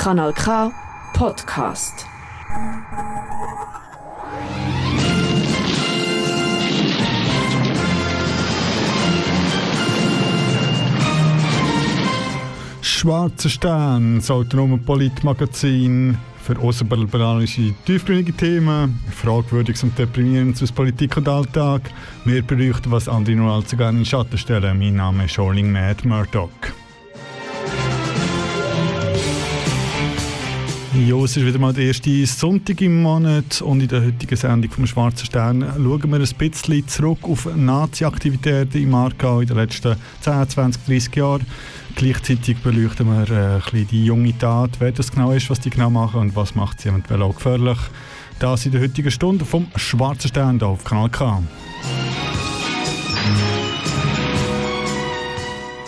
Kanal K Podcast. Schwarzer Stern, das autonome Politmagazin für außerbalberanische, tiefgründige Themen, fragwürdiges und deprimierendes aus Politik und Alltag. Wir berichten, was andere nur allzu gerne in den Schatten stellen. Mein Name ist Shorling Mad Murdoch. Ja, es ist wieder mal der erste Sonntag im Monat und in der heutigen Sendung vom Schwarzen Stern schauen wir ein bisschen zurück auf Nazi-Aktivitäten im Aargau in den letzten 10, 20, 30 Jahren. Gleichzeitig beleuchten wir äh, ein bisschen die junge Tat, wer das genau ist, was die genau machen und was macht sie eventuell auch gefährlich. Das in der heutigen Stunde vom Schwarzen Stern auf Kanal K.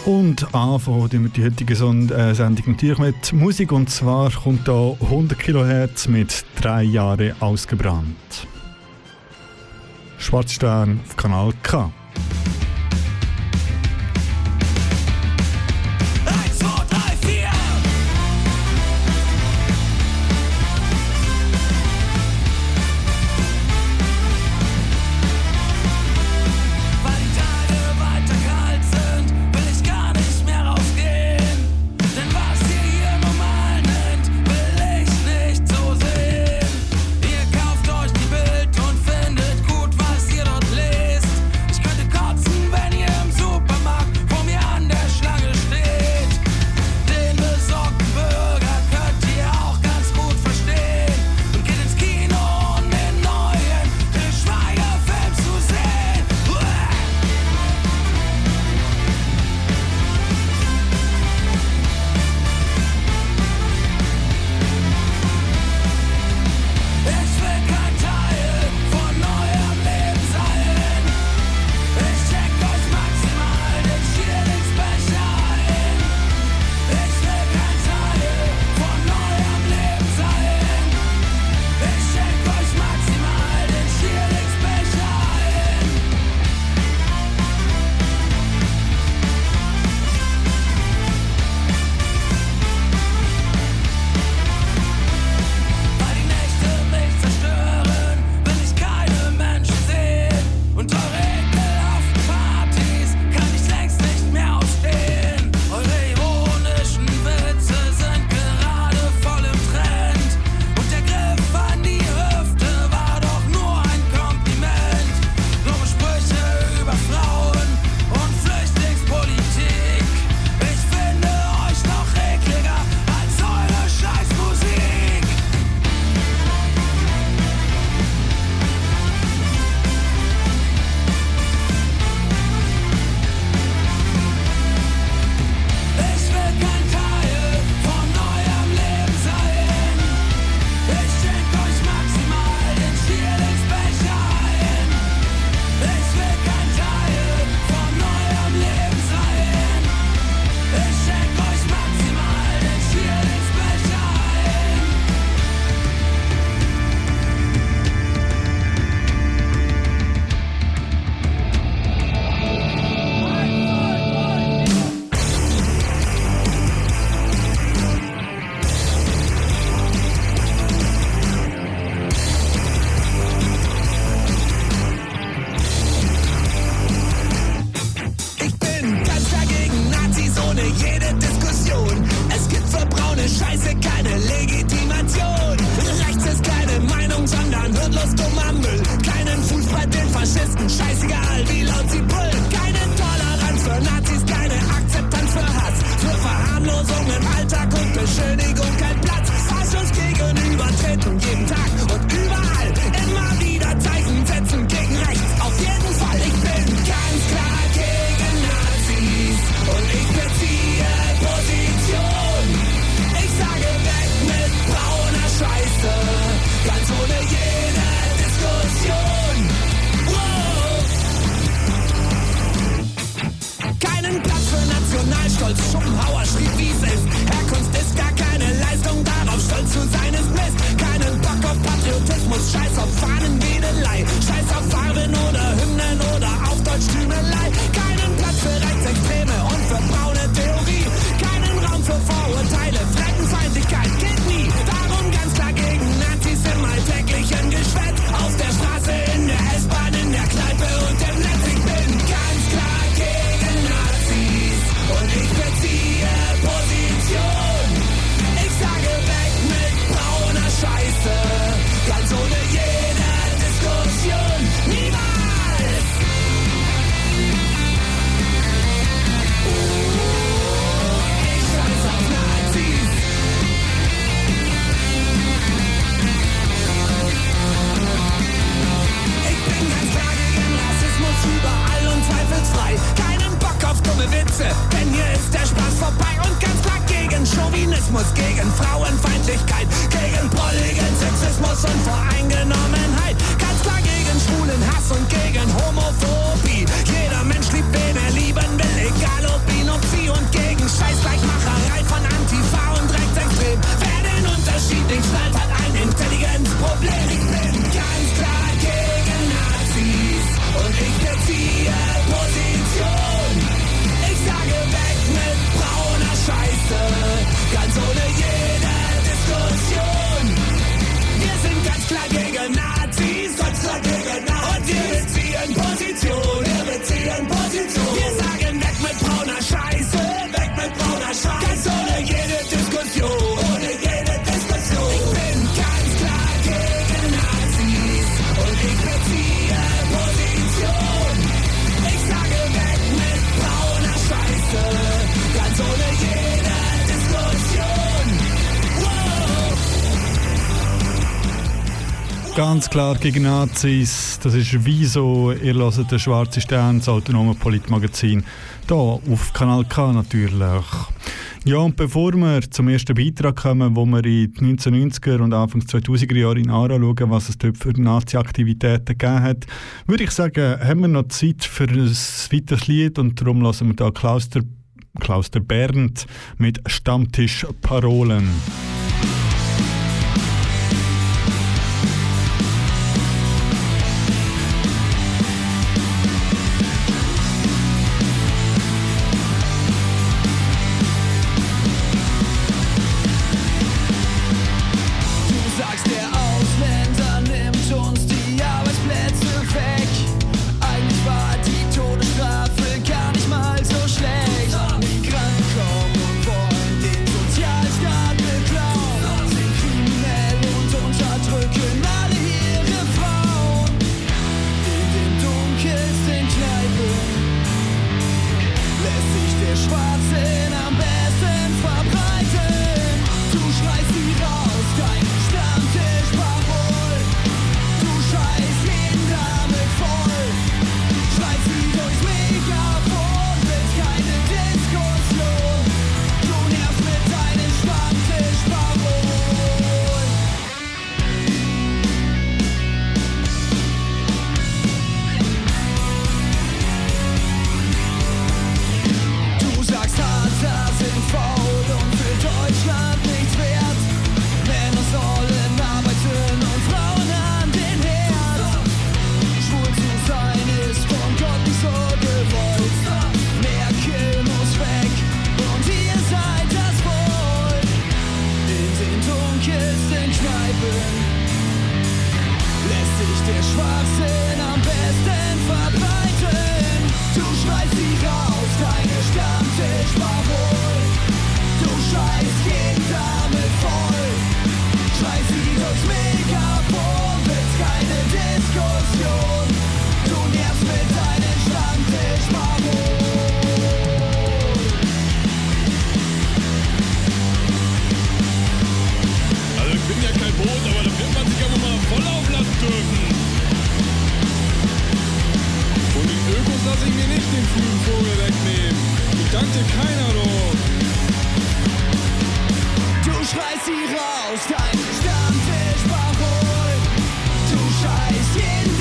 Und anfangen wir die heutige äh, Sendung natürlich mit Musik und zwar kommt hier 100 kHz mit drei Jahre ausgebrannt. Schwarzstern auf Kanal K. Ganz klar gegen Nazis. Das ist wieso ihr hört den Schwarze Stern, das autonome Politmagazin. Hier auf Kanal K natürlich. Ja, und bevor wir zum ersten Beitrag kommen, wo wir in den 1990er und Anfangs 2000er Jahren in Ara schauen, was es dort für Nazi-Aktivitäten gegeben hat, würde ich sagen, haben wir noch Zeit für ein weiteres Lied und darum lassen wir da Klaus der, Klaus der Bernd mit Stammtischparolen. sie mir nicht den frühen Vogel wegnehmen. Ich danke keiner drum. Du schreist sie raus, dein Stammtisch überholt. Du scheißt jeden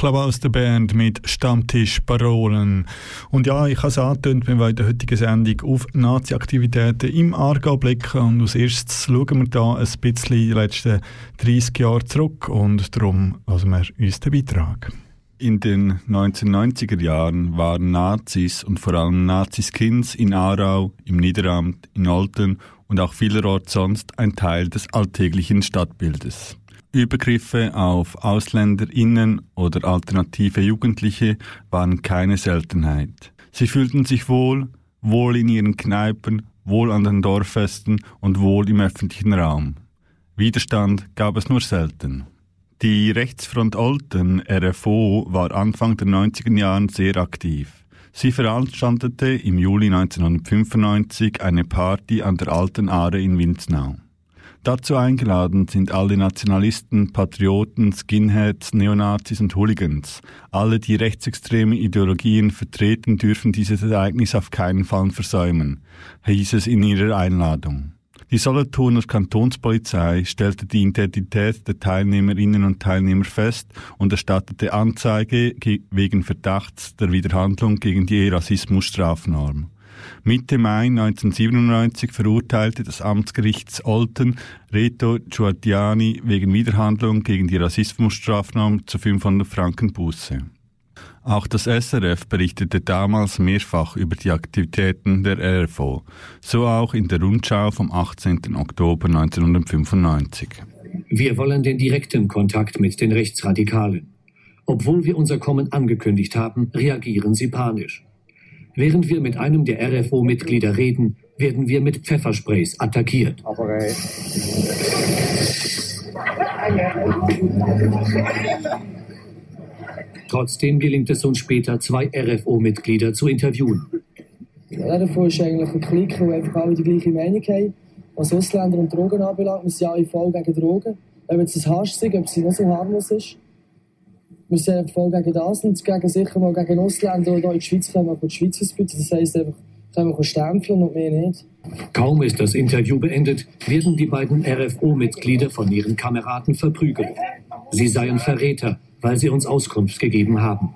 Club aus der Band mit Stammtischparolen. Und ja, ich habe es angetönt, wir wollen in der heutigen Sendung auf Nazi-Aktivitäten im Aargau blicken. Und als erstes schauen wir da ein bisschen die letzten 30 Jahre zurück und darum lassen wir uns den Beitrag. In den 1990er Jahren waren Nazis und vor allem Naziskins in Aarau, im Niederamt, in Olten und auch vielerorts sonst ein Teil des alltäglichen Stadtbildes. Übergriffe auf AusländerInnen oder alternative Jugendliche waren keine Seltenheit. Sie fühlten sich wohl, wohl in ihren Kneipen, wohl an den Dorffesten und wohl im öffentlichen Raum. Widerstand gab es nur selten. Die Rechtsfront Olten, RFO, war Anfang der 90er Jahren sehr aktiv. Sie veranstaltete im Juli 1995 eine Party an der Alten Aare in Winznau. Dazu eingeladen sind alle Nationalisten, Patrioten, Skinheads, Neonazis und Hooligans. Alle, die rechtsextreme Ideologien vertreten, dürfen dieses Ereignis auf keinen Fall versäumen, hieß es in ihrer Einladung. Die Solothurner Kantonspolizei stellte die Identität der Teilnehmerinnen und Teilnehmer fest und erstattete Anzeige wegen Verdachts der Widerhandlung gegen die Rassismusstrafnorm. Mitte Mai 1997 verurteilte das Amtsgericht Olten Reto Giuardiani wegen Widerhandlung gegen die Rassismusstrafnorm zu 500 Franken Buße. Auch das SRF berichtete damals mehrfach über die Aktivitäten der RFO, so auch in der Rundschau vom 18. Oktober 1995. Wir wollen den direkten Kontakt mit den Rechtsradikalen. Obwohl wir unser Kommen angekündigt haben, reagieren sie panisch. Während wir mit einem der RFO-Mitglieder reden, werden wir mit Pfeffersprays attackiert. Trotzdem gelingt es uns später, zwei RFO-Mitglieder zu interviewen. Ja, davon ist eigentlich ein Klick, wo einfach alle die gleiche Meinung haben. Was Ausländer und Drogen anbelangt, wir sind alle voll gegen Drogen. Wenn jetzt das Hasch sind, ob sie noch so harmlos ist. Wir sind voll gegen das und gegen, sicher mal gegen Ausländer, die in die Schweiz kommen, die Schweiz ausbeuten. Das heisst einfach, können wir stempeln und mehr nicht. Kaum ist das Interview beendet, werden die beiden RFO-Mitglieder von ihren Kameraden verprügelt. Sie seien Verräter, weil sie uns Auskunft gegeben haben.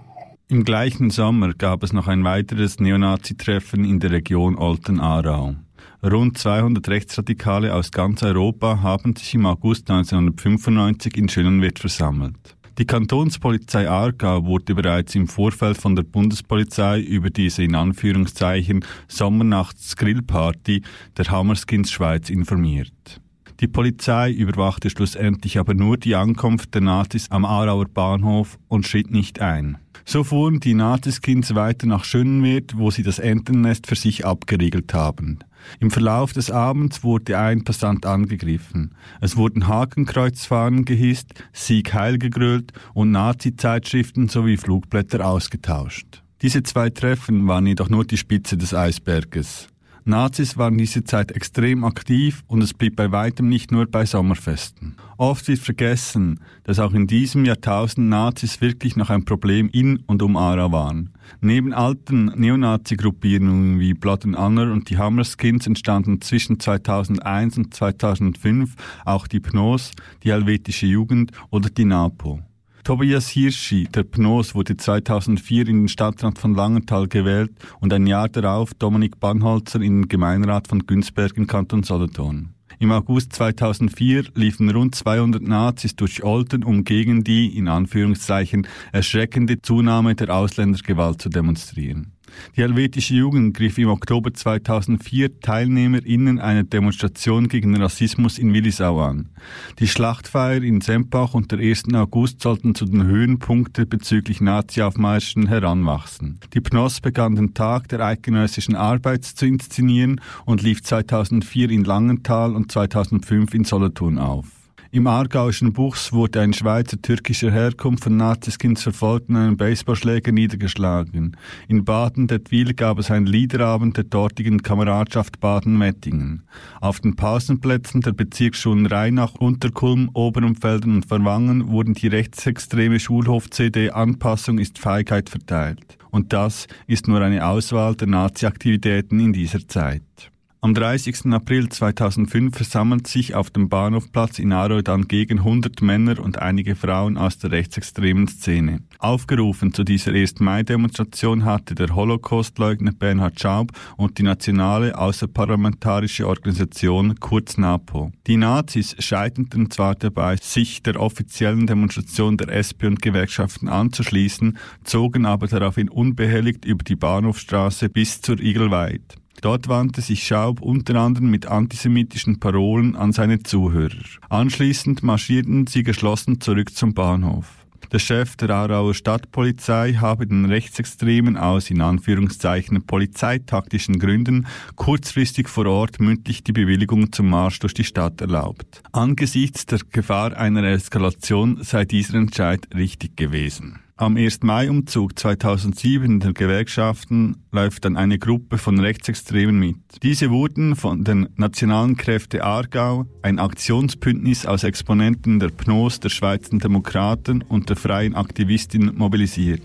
Im gleichen Sommer gab es noch ein weiteres Neonazi-Treffen in der Region Olten-Aarau. Rund 200 Rechtsradikale aus ganz Europa haben sich im August 1995 in Schönenwert versammelt. Die Kantonspolizei Aargau wurde bereits im Vorfeld von der Bundespolizei über diese in Anführungszeichen Sommernachts-Grillparty der Hammerskins Schweiz informiert. Die Polizei überwachte schlussendlich aber nur die Ankunft der Nazis am Aarauer Bahnhof und schritt nicht ein. So fuhren die Naziskins weiter nach Schönenwert, wo sie das Entennest für sich abgeriegelt haben. Im Verlauf des Abends wurde ein Passant angegriffen. Es wurden Hakenkreuzfahnen gehisst, Sieg Heil gegrölt und Nazi-Zeitschriften sowie Flugblätter ausgetauscht. Diese zwei Treffen waren jedoch nur die Spitze des Eisberges. Nazis waren diese Zeit extrem aktiv und es blieb bei weitem nicht nur bei Sommerfesten. Oft wird vergessen, dass auch in diesem Jahrtausend Nazis wirklich noch ein Problem in und um Ara waren. Neben alten Neonazi-Gruppierungen wie Blood and Honor und die Hammerskins entstanden zwischen 2001 und 2005 auch die Pnos, die Helvetische Jugend oder die NAPO. Tobias Hirschi, der Pnos, wurde 2004 in den Stadtrat von Langenthal gewählt und ein Jahr darauf Dominik Bannholzer in den Gemeinderat von Günzberg im Kanton Solothurn. Im August 2004 liefen rund 200 Nazis durch Olten, um gegen die, in Anführungszeichen, erschreckende Zunahme der Ausländergewalt zu demonstrieren. Die helvetische Jugend griff im Oktober 2004 TeilnehmerInnen einer Demonstration gegen Rassismus in Willisau an. Die Schlachtfeier in Sempach und der 1. August sollten zu den Höhenpunkten bezüglich Nazi-Aufmärschen heranwachsen. Die PNOS begann den Tag der eidgenössischen Arbeit zu inszenieren und lief 2004 in Langenthal und 2005 in Solothurn auf. Im aargauischen Buchs wurde ein Schweizer türkischer Herkunft von Naziskins verfolgt und einen Baseballschläger niedergeschlagen. In Baden-Dettwil gab es einen Liederabend der dortigen Kameradschaft Baden-Wettingen. Auf den Pausenplätzen der Bezirksschulen Rheinach, Unterkulm, Oberumfelden und Verwangen wurden die rechtsextreme Schulhof-CD Anpassung ist Feigheit verteilt. Und das ist nur eine Auswahl der Nazi-Aktivitäten in dieser Zeit. Am 30. April 2005 versammelt sich auf dem Bahnhofplatz in Aarau dann gegen 100 Männer und einige Frauen aus der rechtsextremen Szene. Aufgerufen zu dieser 1. Mai-Demonstration hatte der Holocaustleugner Bernhard Schaub und die nationale außerparlamentarische Organisation kurz NAPO. Die Nazis scheiterten zwar dabei, sich der offiziellen Demonstration der SP und Gewerkschaften anzuschließen, zogen aber daraufhin unbehelligt über die Bahnhofstraße bis zur Igelweid. Dort wandte sich Schaub unter anderem mit antisemitischen Parolen an seine Zuhörer. Anschließend marschierten sie geschlossen zurück zum Bahnhof. Der Chef der Aarauer Stadtpolizei habe den Rechtsextremen aus in Anführungszeichen polizeitaktischen Gründen kurzfristig vor Ort mündlich die Bewilligung zum Marsch durch die Stadt erlaubt. Angesichts der Gefahr einer Eskalation sei dieser Entscheid richtig gewesen. Am 1. Mai-Umzug 2007 der Gewerkschaften läuft dann eine Gruppe von Rechtsextremen mit. Diese wurden von den Nationalen Kräfte Aargau, ein Aktionsbündnis aus Exponenten der PNOS, der Schweizer Demokraten und der Freien Aktivistin mobilisiert.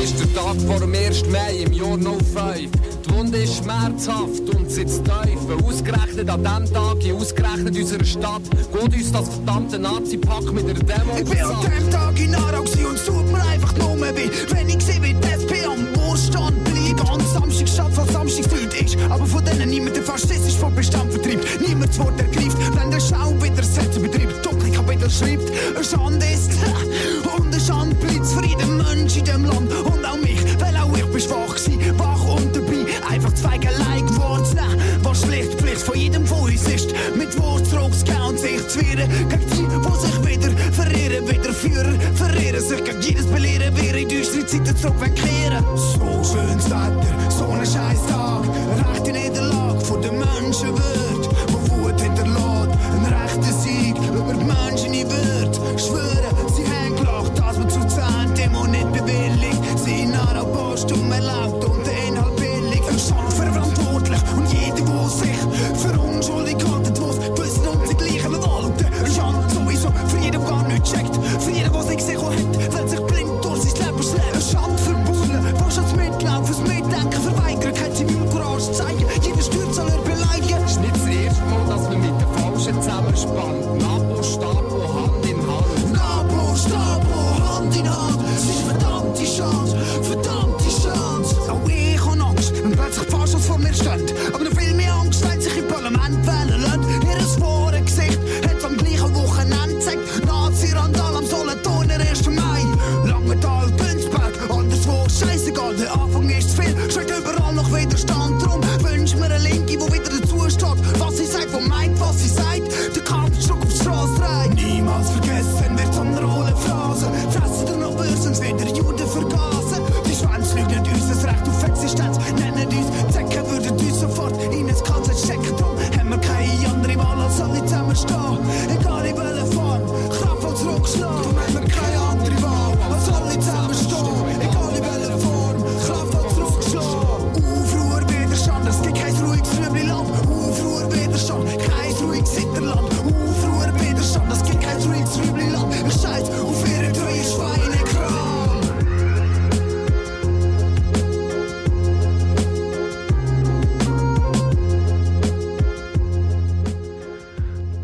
Es ist der Tag vor dem 1. Mai im Jahr 05. Die Wunde ist schmerzhaft und sitzt tief. Ausgerechnet an diesem Tag, in ausgerechnet unserer Stadt, geht uns das verdammte Nazi-Pack mit einer Demo Ich bin an dem Tag in Aarau und es tut mir einfach nur weh. Wenn ich sehe, wie die SP am Wohlstand bleibt. An Samstag statt, was Samstagsfrüd ist. Aber von denen niemand der faschistisch vom Bestand vertreibt. Niemand das Wort ergreift, wenn der Schau wieder Sätze betreibt. Dunkel Kapitel schreibt, eine Schande ist. Und eine Schande bleibt für jeden Mensch in dem Land. Und auch mich, weil auch ich bin schwach gewesen, wach und dabei, einfach zwei allein geworden zu was schlecht Pflicht von jedem von uns ist, mit Wurst rausgehen und sich zu wehren, gegen die, die sich wieder verirren, wieder führen, verirren sich. Gegen jedes Belehren, wir in düstere Zeiten zurückkehren. So schönes Wetter, so ein scheiß Tag, rechte Niederlage von den Menschen wird.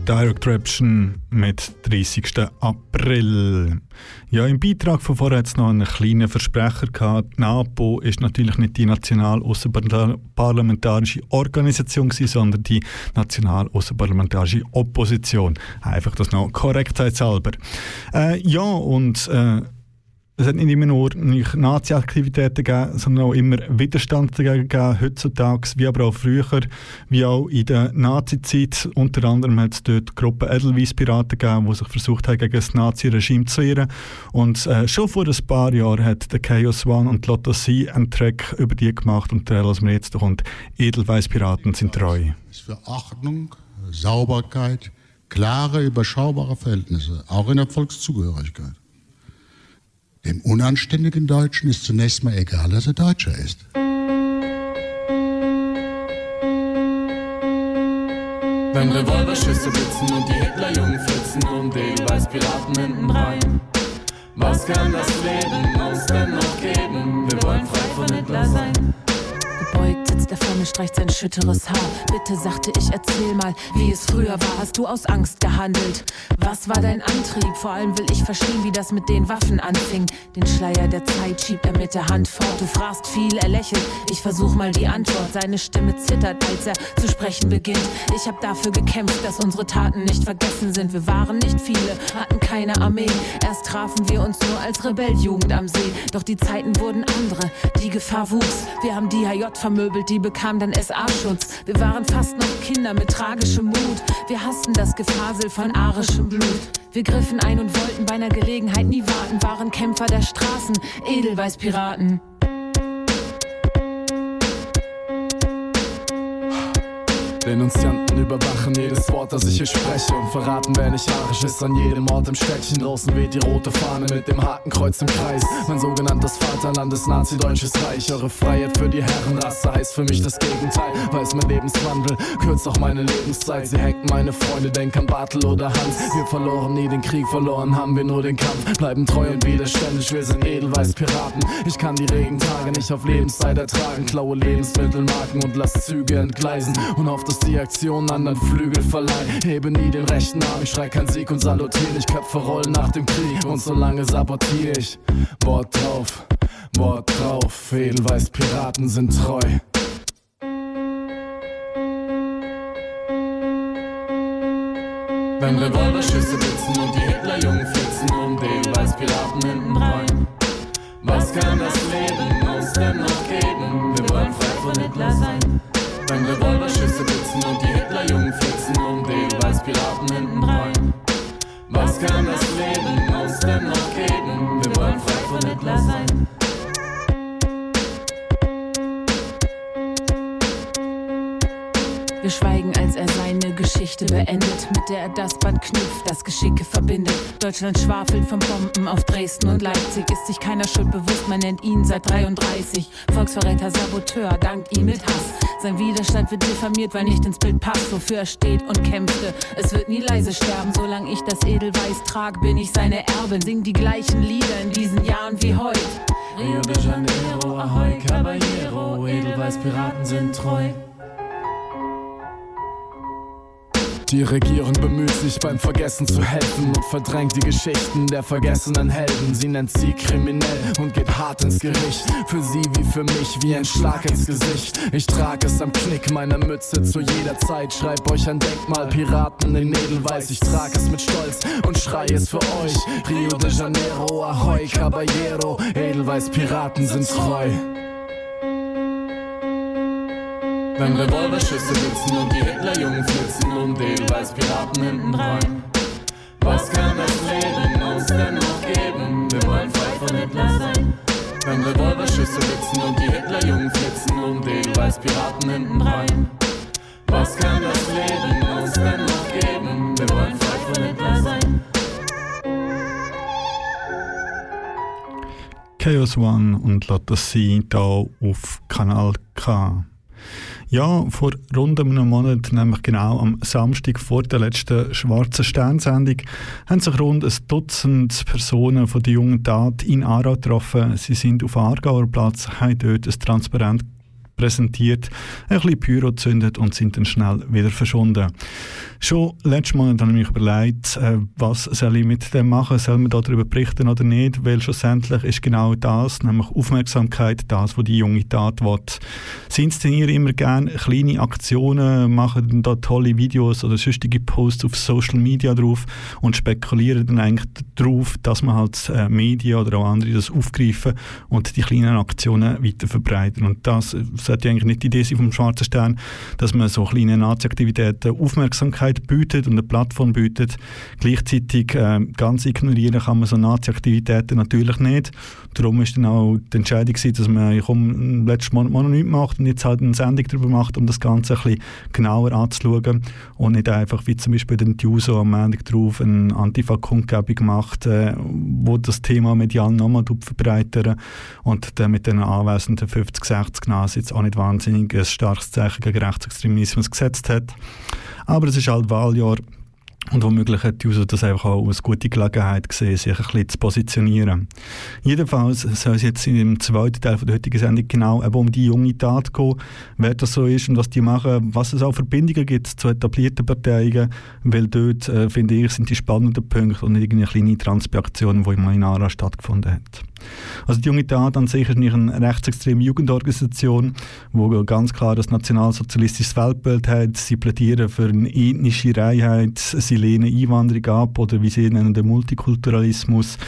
Direction mit 30. April. Ja, im Beitrag von vorher hat es noch einen kleinen Versprecher gehabt. Die NAPO ist natürlich nicht die national außerparlamentarische Organisation, gewesen, sondern die national außerparlamentarische Opposition. Einfach das noch korrektheitshalber. Äh, ja, und äh, es hat nicht immer nur Nazi-Aktivitäten gegeben, sondern auch immer Widerstand dagegen gegeben, heutzutage, wie aber auch früher, wie auch in der Nazi-Zeit. Unter anderem hat es dort Gruppen Edelweiss-Piraten gegeben, die sich versucht haben, gegen das Nazi-Regime zu wehren. Und äh, schon vor ein paar Jahren hat der Chaos One und Lotto C einen Track über die gemacht und der lassen wir jetzt kommt. Edelweiss-Piraten sind treu. ist für Ordnung, Sauberkeit, klare, überschaubare Verhältnisse, auch in der Volkszugehörigkeit. Dem unanständigen Deutschen ist zunächst mal egal, dass er Deutscher ist. Wenn Revolverschüsse blitzen und die Hitlerjungen flitzen und Edelweiß-Piraten hinten rein. Was kann das Leben uns denn noch geben? Wir wollen frei von Hitler sein. Gebeugt sitzt er vor mir, streicht sein schütteres Haar. Bitte, sagte ich, erzähl mal, wie es früher war. Hast du aus Angst gehandelt? Was war dein Antrieb? Vor allem will ich verstehen, wie das mit den Waffen anfing. Den Schleier der Zeit schiebt er mit der Hand fort. Du fragst viel, er lächelt. Ich versuch mal die Antwort. Seine Stimme zittert, als er zu sprechen beginnt. Ich hab dafür gekämpft, dass unsere Taten nicht vergessen sind. Wir waren nicht viele, hatten keine Armee. Erst trafen wir uns nur als Rebelljugend am See. Doch die Zeiten wurden andere. Die Gefahr wuchs. Wir haben die HJ vermöbelt, die bekamen dann SA-Schutz. Wir waren fast noch Kinder mit tragischem Mut. Wir hassten das Gefasel von arischem Blut. Wir griffen ein und wollten bei einer Gelegenheit nie warten, waren Kämpfer der Straßen, Edelweißpiraten. Denunzianten überwachen jedes Wort, das ich hier spreche und verraten, wer nicht arisch ist an jedem Ort im Städtchen. Draußen weht die rote Fahne mit dem Hakenkreuz im Kreis. Mein sogenanntes Vaterland ist Nazi-Deutsches Reich. Eure Freiheit für die Herrenrasse heißt für mich das Gegenteil. Weiß mein Lebenswandel, kürzt auch meine Lebenszeit. Sie hacken meine Freunde, denk an Bartel oder Hans. Wir verloren nie den Krieg, verloren haben wir nur den Kampf. Bleiben treu und widerständig, wir sind Edelweiß-Piraten. Ich kann die Regentage nicht auf Lebenszeit ertragen. Klaue Lebensmittelmarken und lass Züge entgleisen. Und auf das die Aktion anderen Flügel verleihen. Hebe nie den rechten Arm, ich schrei kein Sieg und salutiere nicht. Köpfe rollen nach dem Krieg und so lange sabotiere ich. Wort drauf, Wort drauf, Edelweiß Piraten sind treu. Wenn Revolverschüsse blitzen und die Hitlerjungen flitzen und Edelweiß Piraten hinten rein. Was kann das Leben uns denn noch geben? Wir wollen frei von Hitler sein. Wenn Revolverschüsse blitzen und die Hitlerjungen flitzen und Edelweiß Piraten hinten rein. Was kann das Leben uns denn noch geben? Wir wollen frei von Hitler sein. Wir schweigen, als er seine Geschichte beendet, mit der er das Band knüpft, das Geschicke verbindet. Deutschland schwafelt von Bomben auf Dresden und Leipzig, ist sich keiner Schuld bewusst, man nennt ihn seit 33. Volksverräter, Saboteur, dankt ihm mit Hass. Sein Widerstand wird diffamiert, weil nicht ins Bild passt, wofür er steht und kämpfte. Es wird nie leise sterben, solange ich das Edelweiß trag, bin ich seine Erbin, sing die gleichen Lieder in diesen Jahren wie heute. Rio de Janeiro, Ahoy Caballero, Edelweiß Piraten sind treu. Die Regierung bemüht sich beim Vergessen zu helfen und verdrängt die Geschichten der vergessenen Helden. Sie nennt sie kriminell und geht hart ins Gericht. Für sie wie für mich wie ein Schlag ins Gesicht. Ich trage es am Knick meiner Mütze zu jeder Zeit. Schreib euch ein Denkmal, Piraten in Edelweiß. Ich trage es mit Stolz und schrei es für euch. Rio de Janeiro, Ahoy Caballero, Edelweiß Piraten sind treu. Wenn Revolverschüsse blitzen und die Hitlerjungen flitzen und Edelweiß Piraten hinten dran. Was kann das Leben uns denn noch geben? Wir wollen frei von Hitler sein. Wenn Revolverschüsse blitzen und die Hitlerjungen flitzen und Edelweiß Piraten hinten dran. Was kann das Leben uns denn noch geben? Wir wollen frei von Hitler sein. Chaos One und Lotta C hier auf Kanal K. Ja, vor rund einem Monat, nämlich genau am Samstag vor der letzten Schwarzen Sternsendung, haben sich rund ein Dutzend Personen von der jungen Tat in Aarau getroffen. Sie sind auf Aargauer Platz, haben dort ein Transparent präsentiert, ein bisschen Pyro gezündet und sind dann schnell wieder verschwunden. Schon letztes Monat habe ich mich überlegt, äh, was soll ich mit dem machen, soll man darüber berichten oder nicht, weil schlussendlich ist genau das, nämlich Aufmerksamkeit, das, was die junge Tat will. Sie inszenieren immer gerne kleine Aktionen, machen da tolle Videos oder sonstige Posts auf Social Media drauf und spekulieren dann eigentlich darauf, dass man halt äh, Medien oder auch andere das aufgreifen und die kleinen Aktionen weiter verbreiten. Und das sollte eigentlich nicht die Idee sein vom Schwarzen Stern, dass man so kleine Nazi-Aktivitäten Aufmerksamkeit bietet und eine Plattform bietet. Gleichzeitig äh, ganz ignorieren kann man so Nazi-Aktivitäten natürlich nicht. Darum ist dann auch die Entscheidung gewesen, dass man komm, letztes Mal noch nichts macht und jetzt halt eine Sendung darüber macht, um das Ganze ein bisschen genauer anzuschauen und nicht einfach wie zum Beispiel den Juso am Montag drauf eine Antifa-Kundgebung macht, äh, wo das Thema medial nochmal verbreitern und dann mit den anwesenden 50, 60 Nase jetzt auch nicht wahnsinnig ein starkes Zeichen gegen Rechtsextremismus gesetzt hat. Aber es ist halt Wahljahr und womöglich hat die USO das einfach auch als gute Gelegenheit gesehen, sich ein bisschen zu positionieren. Jedenfalls soll es jetzt dem zweiten Teil der heutigen Sendung genau eben um die junge Tat gehen, wer das so ist und was die machen, was es auch Verbindungen gibt zu etablierten Parteien, weil dort, äh, finde ich, sind die spannenden Punkte und nicht irgendeine kleine Transaktion, die in Mainara stattgefunden hat. Also die junge Tat an sich ist nicht eine rechtsextreme Jugendorganisation, die ganz klar das nationalsozialistische Weltbild hat. Sie plädieren für eine ethnische Reinheit, sie lehnen Einwanderung ab oder wie sie nennen den Multikulturalismus.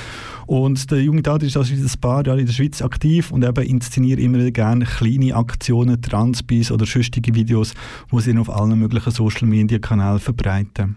Und der junge Tat ist also ein paar Jahren in der Schweiz aktiv und eben inszeniert immer gerne kleine Aktionen, Transbis oder sonstige Videos, die sie auf allen möglichen Social Media Kanälen verbreiten.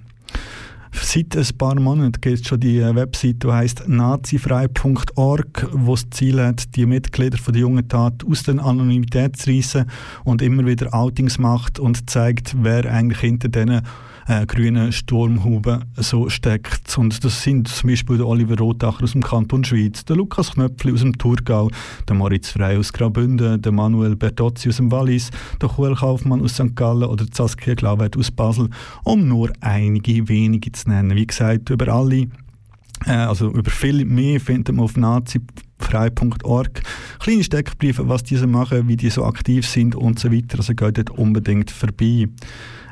Seit ein paar Monaten gibt es schon die Webseite, die heisst nazifrei.org, wo das Ziel hat, die Mitglieder von der jungen Tat aus der Anonymität zu reissen und immer wieder Outings macht und zeigt, wer eigentlich hinter diesen äh, grünen Sturmhuben so steckt. Und das sind zum Beispiel der Oliver Rotacher aus dem Kanton Schweiz, der Lukas Knöpfli aus dem Thurgau, der Moritz Frey aus Graubünden, der Manuel Bertozzi aus dem Wallis, der Kuhl Kaufmann aus St. Gallen oder Saskia Glauwert aus Basel, um nur einige wenige zu nennen. Wie gesagt, über alle also über viel mehr findet man auf nazifrei.org kleine Steckbriefe, was diese machen, wie die so aktiv sind und so weiter. Also geht dort unbedingt vorbei.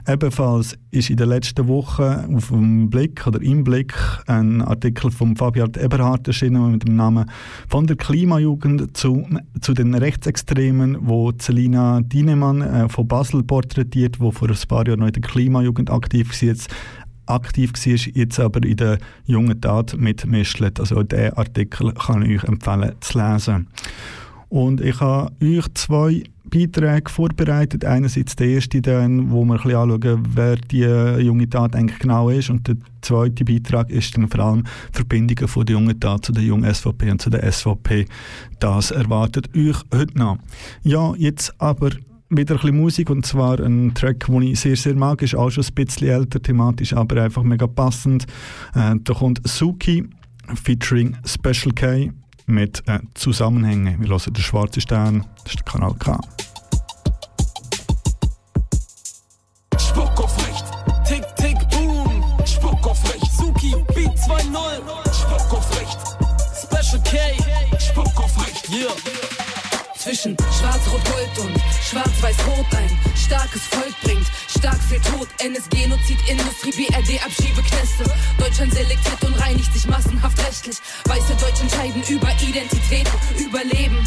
Ebenfalls ist in der letzten Woche auf dem Blick oder im Blick ein Artikel von Fabian Eberhardt erschienen mit dem Namen «Von der Klimajugend zu, zu den Rechtsextremen», wo Celina Dienemann äh, von Basel porträtiert, wo vor ein paar Jahren noch in der Klimajugend aktiv war, jetzt aktiv war, jetzt aber in der jungen Tat mitmischt. Also diesen Artikel kann ich euch empfehlen zu lesen. Und ich habe euch zwei Beiträge vorbereitet. Einerseits der erste, dann, wo wir ein bisschen anschauen, wer die junge Tat eigentlich genau ist. Und der zweite Beitrag ist dann vor allem Verbindungen von der jungen Tat zu der jungen SVP und zu der SVP. Das erwartet euch heute noch. Ja, jetzt aber wieder ein bisschen Musik und zwar ein Track, den ich sehr, sehr mag, ist auch schon ein bisschen älter thematisch, aber einfach mega passend. Äh, da kommt Suki featuring Special K mit äh, Zusammenhängen. Wir hören den Schwarzen Stern, das ist der Kanal K. Spuck auf Recht, Tick, Tick, Boom. Spuck auf Recht, Suki, Beat 2-0. Spuck auf Recht, Special K. Spuck auf Recht, yeah zwischen Schwarz-Rot-Gold und Schwarz-Weiß-Rot ein starkes Volk bringt stark viel Tod. NS Genozid, Industrie, BRD, Abschiebeknäste. Deutschland selektiert und reinigt sich massenhaft rechtlich. Weiße Deutsche entscheiden über Identität, Überleben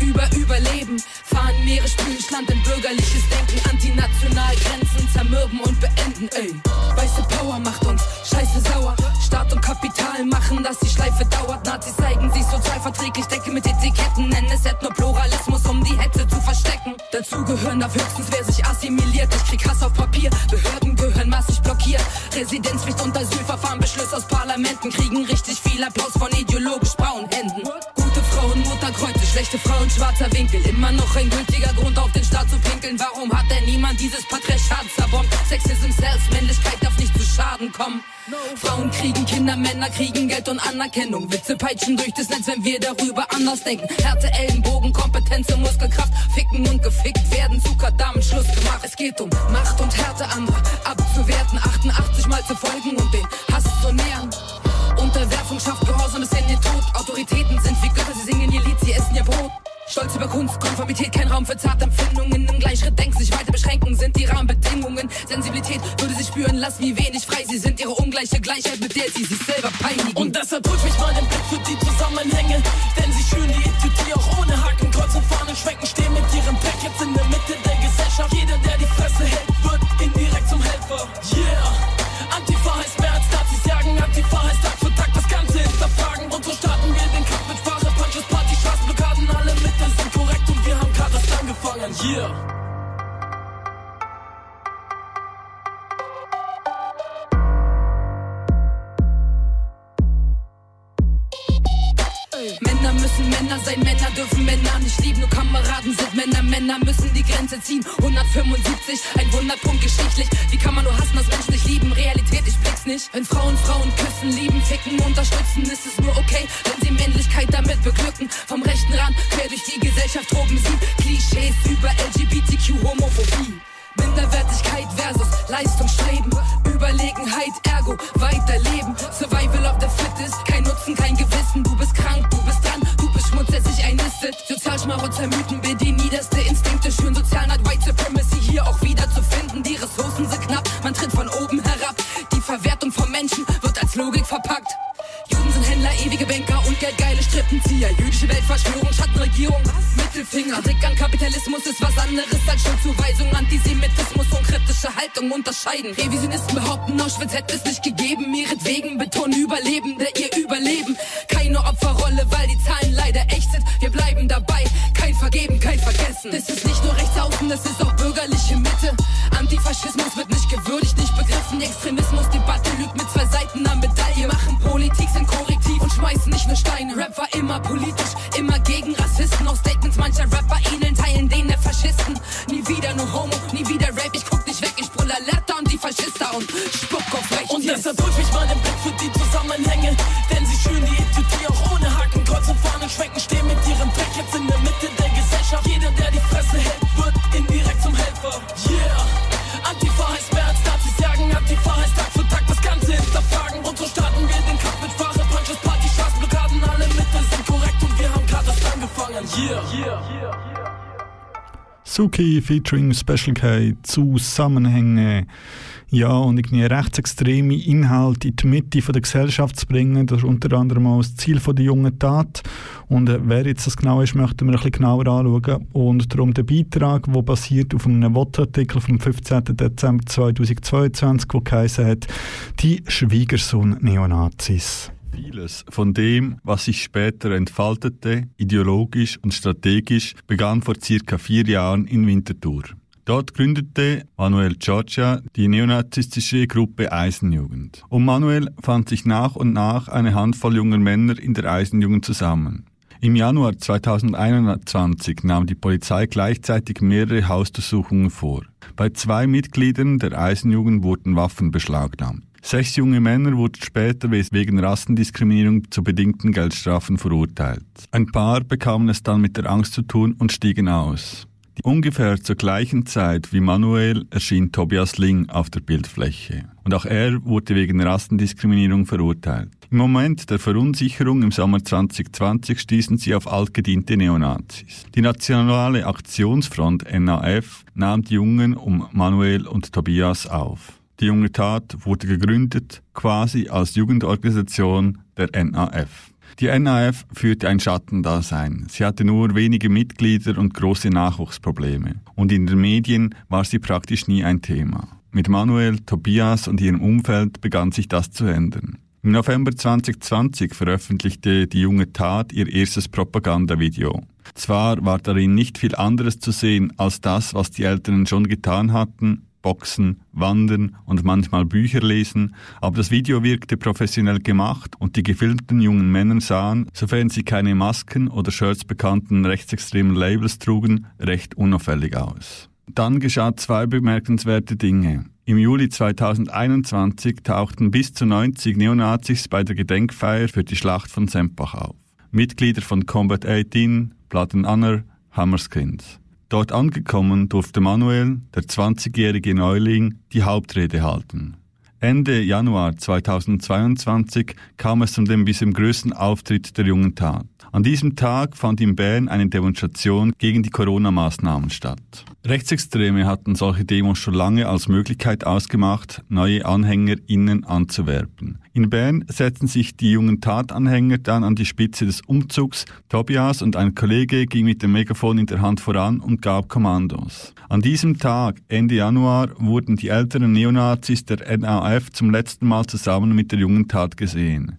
über Überleben. Fahren Meere, in bürgerliches Denken. Antinational Grenzen zermürben und beenden, ey. Weiße Power macht uns scheiße sauer. Staat und Kapital machen, dass die Schleife dauert. Nazis zeigen sich sozial verträglich, decke mit Etiketten. Nennen es Ethnopluralismus, um die Hetze zu verstecken. Dazu gehören darf höchstens, wer sich assimiliert. Ich krieg Hass auf Papier. Behörden gehören massig blockiert. Residenzpflicht und Asylverfahren, Beschlüsse aus Parlamenten kriegen richtig viel Applaus von ideologisch braunen Händen. Frauen, Mutterkreuze, schlechte Frauen, schwarzer Winkel. Immer noch ein gültiger Grund auf den Staat zu pinkeln. Warum hat denn niemand dieses Patriarchat zerbombt? Sexism, Selbst, Männlichkeit darf nicht zu Schaden kommen. Frauen kriegen Kinder, Männer kriegen Geld und Anerkennung. Witze peitschen durch das Netz, wenn wir darüber anders denken. Härte, Ellenbogen, Kompetenz und Muskelkraft. Ficken und gefickt werden, Zucker, damit Schluss gemacht. Es geht um Macht und Härte anderer abzuwerten. 88 Mal zu folgen und den Hass Stolz über Kunst, Konformität, kein Raum für Zartempfindungen. Im Gleichschritt denken sich weiter beschränken, sind die Rahmenbedingungen. Sensibilität würde sich spüren, lass wie wenig frei. Sie sind ihre ungleiche Gleichheit, mit der sie sich selber peinigen. Und deshalb prüf ich mal den Blick für die Zusammenhänge. Sein, Männer dürfen Männer nicht lieben. Nur Kameraden sind Männer, Männer müssen die Grenze ziehen. 175, ein Wunderpunkt geschichtlich. Wie kann man nur hassen, dass Menschen nicht lieben? Realität, ich blick's nicht. Wenn Frauen Frauen küssen, lieben, ficken, unterstützen, ist es nur okay, wenn sie Männlichkeit damit beglücken. Vom rechten Rand quer durch die Gesellschaft toben sie Klischees über LGBTQ, Homophobie. Minderwertigkeit versus Leistungsstreben. Überlegenheit, ergo weiterleben. Survival of the fittest, kein Nutzen, kein Gewissen. Sozialschmarotzer die niederste Instinkte. Schön Sozialneid, White Supremacy hier auch wieder zu finden. Die Ressourcen sind knapp, man tritt von oben herab. Die Verwertung von Menschen wird als Logik verpackt. Juden sind Händler, ewige Banker und geldgeile Strippenzieher. Jüdische Weltverschwörung, Schattenregierung, Mittelfinger. Kritik an Kapitalismus ist was anderes als Schuldzuweisung. Antisemitismus und kritische Haltung unterscheiden. Revisionisten behaupten, Auschwitz hätte es nicht gegeben. Ihretwegen betonen Überlebende ihr Überleben. Keine Opferrolle, weil die Zahlen leider echt Vergessen. Das ist nicht nur rechtsaußen, das ist auch bürgerliche Mitte. Antifaschismus wird nicht gewürdigt, nicht begriffen. Extremismusdebatte lügt mit zwei Seiten am Medaille. Machen Politik, sind korrektiv und schmeißen nicht nur Steine. Rap war immer politisch, Suki featuring Special K Zusammenhänge. Ja, und irgendwie rechtsextreme Inhalte in die Mitte der Gesellschaft zu bringen, das ist unter anderem auch das Ziel der jungen Tat. Und äh, wer jetzt das genau ist, möchten wir ein bisschen genauer anschauen. Und darum der Beitrag, der basiert auf einem Votartikel vom 15. Dezember 2022, der geheißen hat, «Die Schwiegersohn-Neonazis». Vieles von dem, was sich später entfaltete, ideologisch und strategisch, begann vor circa vier Jahren in Winterthur. Dort gründete Manuel Giorgia die neonazistische Gruppe Eisenjugend. Um Manuel fand sich nach und nach eine Handvoll junger Männer in der Eisenjugend zusammen. Im Januar 2021 nahm die Polizei gleichzeitig mehrere Hausdurchsuchungen vor. Bei zwei Mitgliedern der Eisenjugend wurden Waffen beschlagnahmt. Sechs junge Männer wurden später wegen Rassendiskriminierung zu bedingten Geldstrafen verurteilt. Ein paar bekamen es dann mit der Angst zu tun und stiegen aus. Ungefähr zur gleichen Zeit wie Manuel erschien Tobias Ling auf der Bildfläche. Und auch er wurde wegen Rassendiskriminierung verurteilt. Im Moment der Verunsicherung im Sommer 2020 stießen sie auf altgediente Neonazis. Die Nationale Aktionsfront NAF nahm die Jungen um Manuel und Tobias auf. Die junge Tat wurde gegründet quasi als Jugendorganisation der NAF. Die NAF führte ein Schattendasein. Sie hatte nur wenige Mitglieder und große Nachwuchsprobleme. Und in den Medien war sie praktisch nie ein Thema. Mit Manuel, Tobias und ihrem Umfeld begann sich das zu ändern. Im November 2020 veröffentlichte die junge Tat ihr erstes Propagandavideo. Zwar war darin nicht viel anderes zu sehen als das, was die Eltern schon getan hatten, Boxen, Wandern und manchmal Bücher lesen, aber das Video wirkte professionell gemacht und die gefilmten jungen Männer sahen, sofern sie keine Masken oder Shirts bekannten rechtsextremen Labels trugen, recht unauffällig aus. Dann geschah zwei bemerkenswerte Dinge. Im Juli 2021 tauchten bis zu 90 Neonazis bei der Gedenkfeier für die Schlacht von Sempach auf. Mitglieder von Combat 18, Blood and Honor, Hammerskins. Dort angekommen durfte Manuel, der 20-jährige Neuling, die Hauptrede halten. Ende Januar 2022 kam es zu dem bisher größten Auftritt der jungen Tat. An diesem Tag fand in Bern eine Demonstration gegen die Corona-Maßnahmen statt. Rechtsextreme hatten solche Demos schon lange als Möglichkeit ausgemacht, neue AnhängerInnen anzuwerben. In Bern setzten sich die jungen Tatanhänger dann an die Spitze des Umzugs. Tobias und ein Kollege ging mit dem Megafon in der Hand voran und gab Kommandos. An diesem Tag, Ende Januar, wurden die älteren Neonazis der NAF zum letzten Mal zusammen mit der jungen Tat gesehen.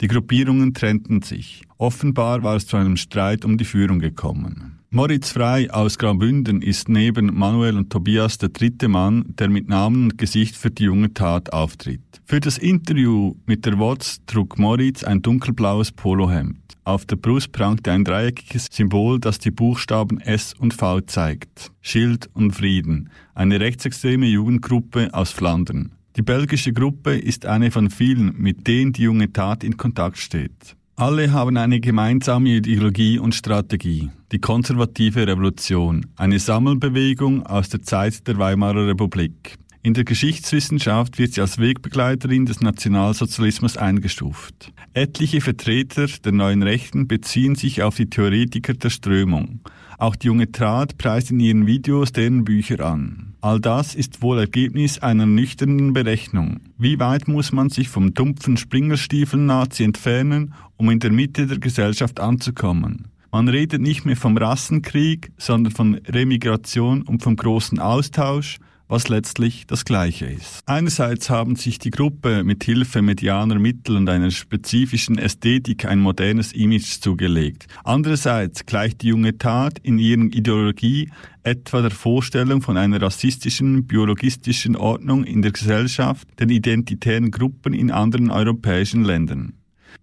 Die Gruppierungen trennten sich. Offenbar war es zu einem Streit um die Führung gekommen. Moritz Frei aus Graubünden ist neben Manuel und Tobias der dritte Mann, der mit Namen und Gesicht für die junge Tat auftritt. Für das Interview mit der WOTS trug Moritz ein dunkelblaues Polohemd. Auf der Brust prangte ein dreieckiges Symbol, das die Buchstaben S und V zeigt. Schild und Frieden. Eine rechtsextreme Jugendgruppe aus Flandern. Die belgische Gruppe ist eine von vielen, mit denen die junge Tat in Kontakt steht. Alle haben eine gemeinsame Ideologie und Strategie, die konservative Revolution, eine Sammelbewegung aus der Zeit der Weimarer Republik. In der Geschichtswissenschaft wird sie als Wegbegleiterin des Nationalsozialismus eingestuft. Etliche Vertreter der neuen Rechten beziehen sich auf die Theoretiker der Strömung. Auch die junge Trat preist in ihren Videos deren Bücher an. All das ist wohl Ergebnis einer nüchternen Berechnung. Wie weit muss man sich vom dumpfen Springerstiefel-Nazi entfernen, um in der Mitte der Gesellschaft anzukommen? Man redet nicht mehr vom Rassenkrieg, sondern von Remigration und vom großen Austausch, was letztlich das Gleiche ist. Einerseits haben sich die Gruppe mit Hilfe medianer Mittel und einer spezifischen Ästhetik ein modernes Image zugelegt. Andererseits gleicht die junge Tat in ihrer Ideologie etwa der Vorstellung von einer rassistischen, biologistischen Ordnung in der Gesellschaft den identitären Gruppen in anderen europäischen Ländern.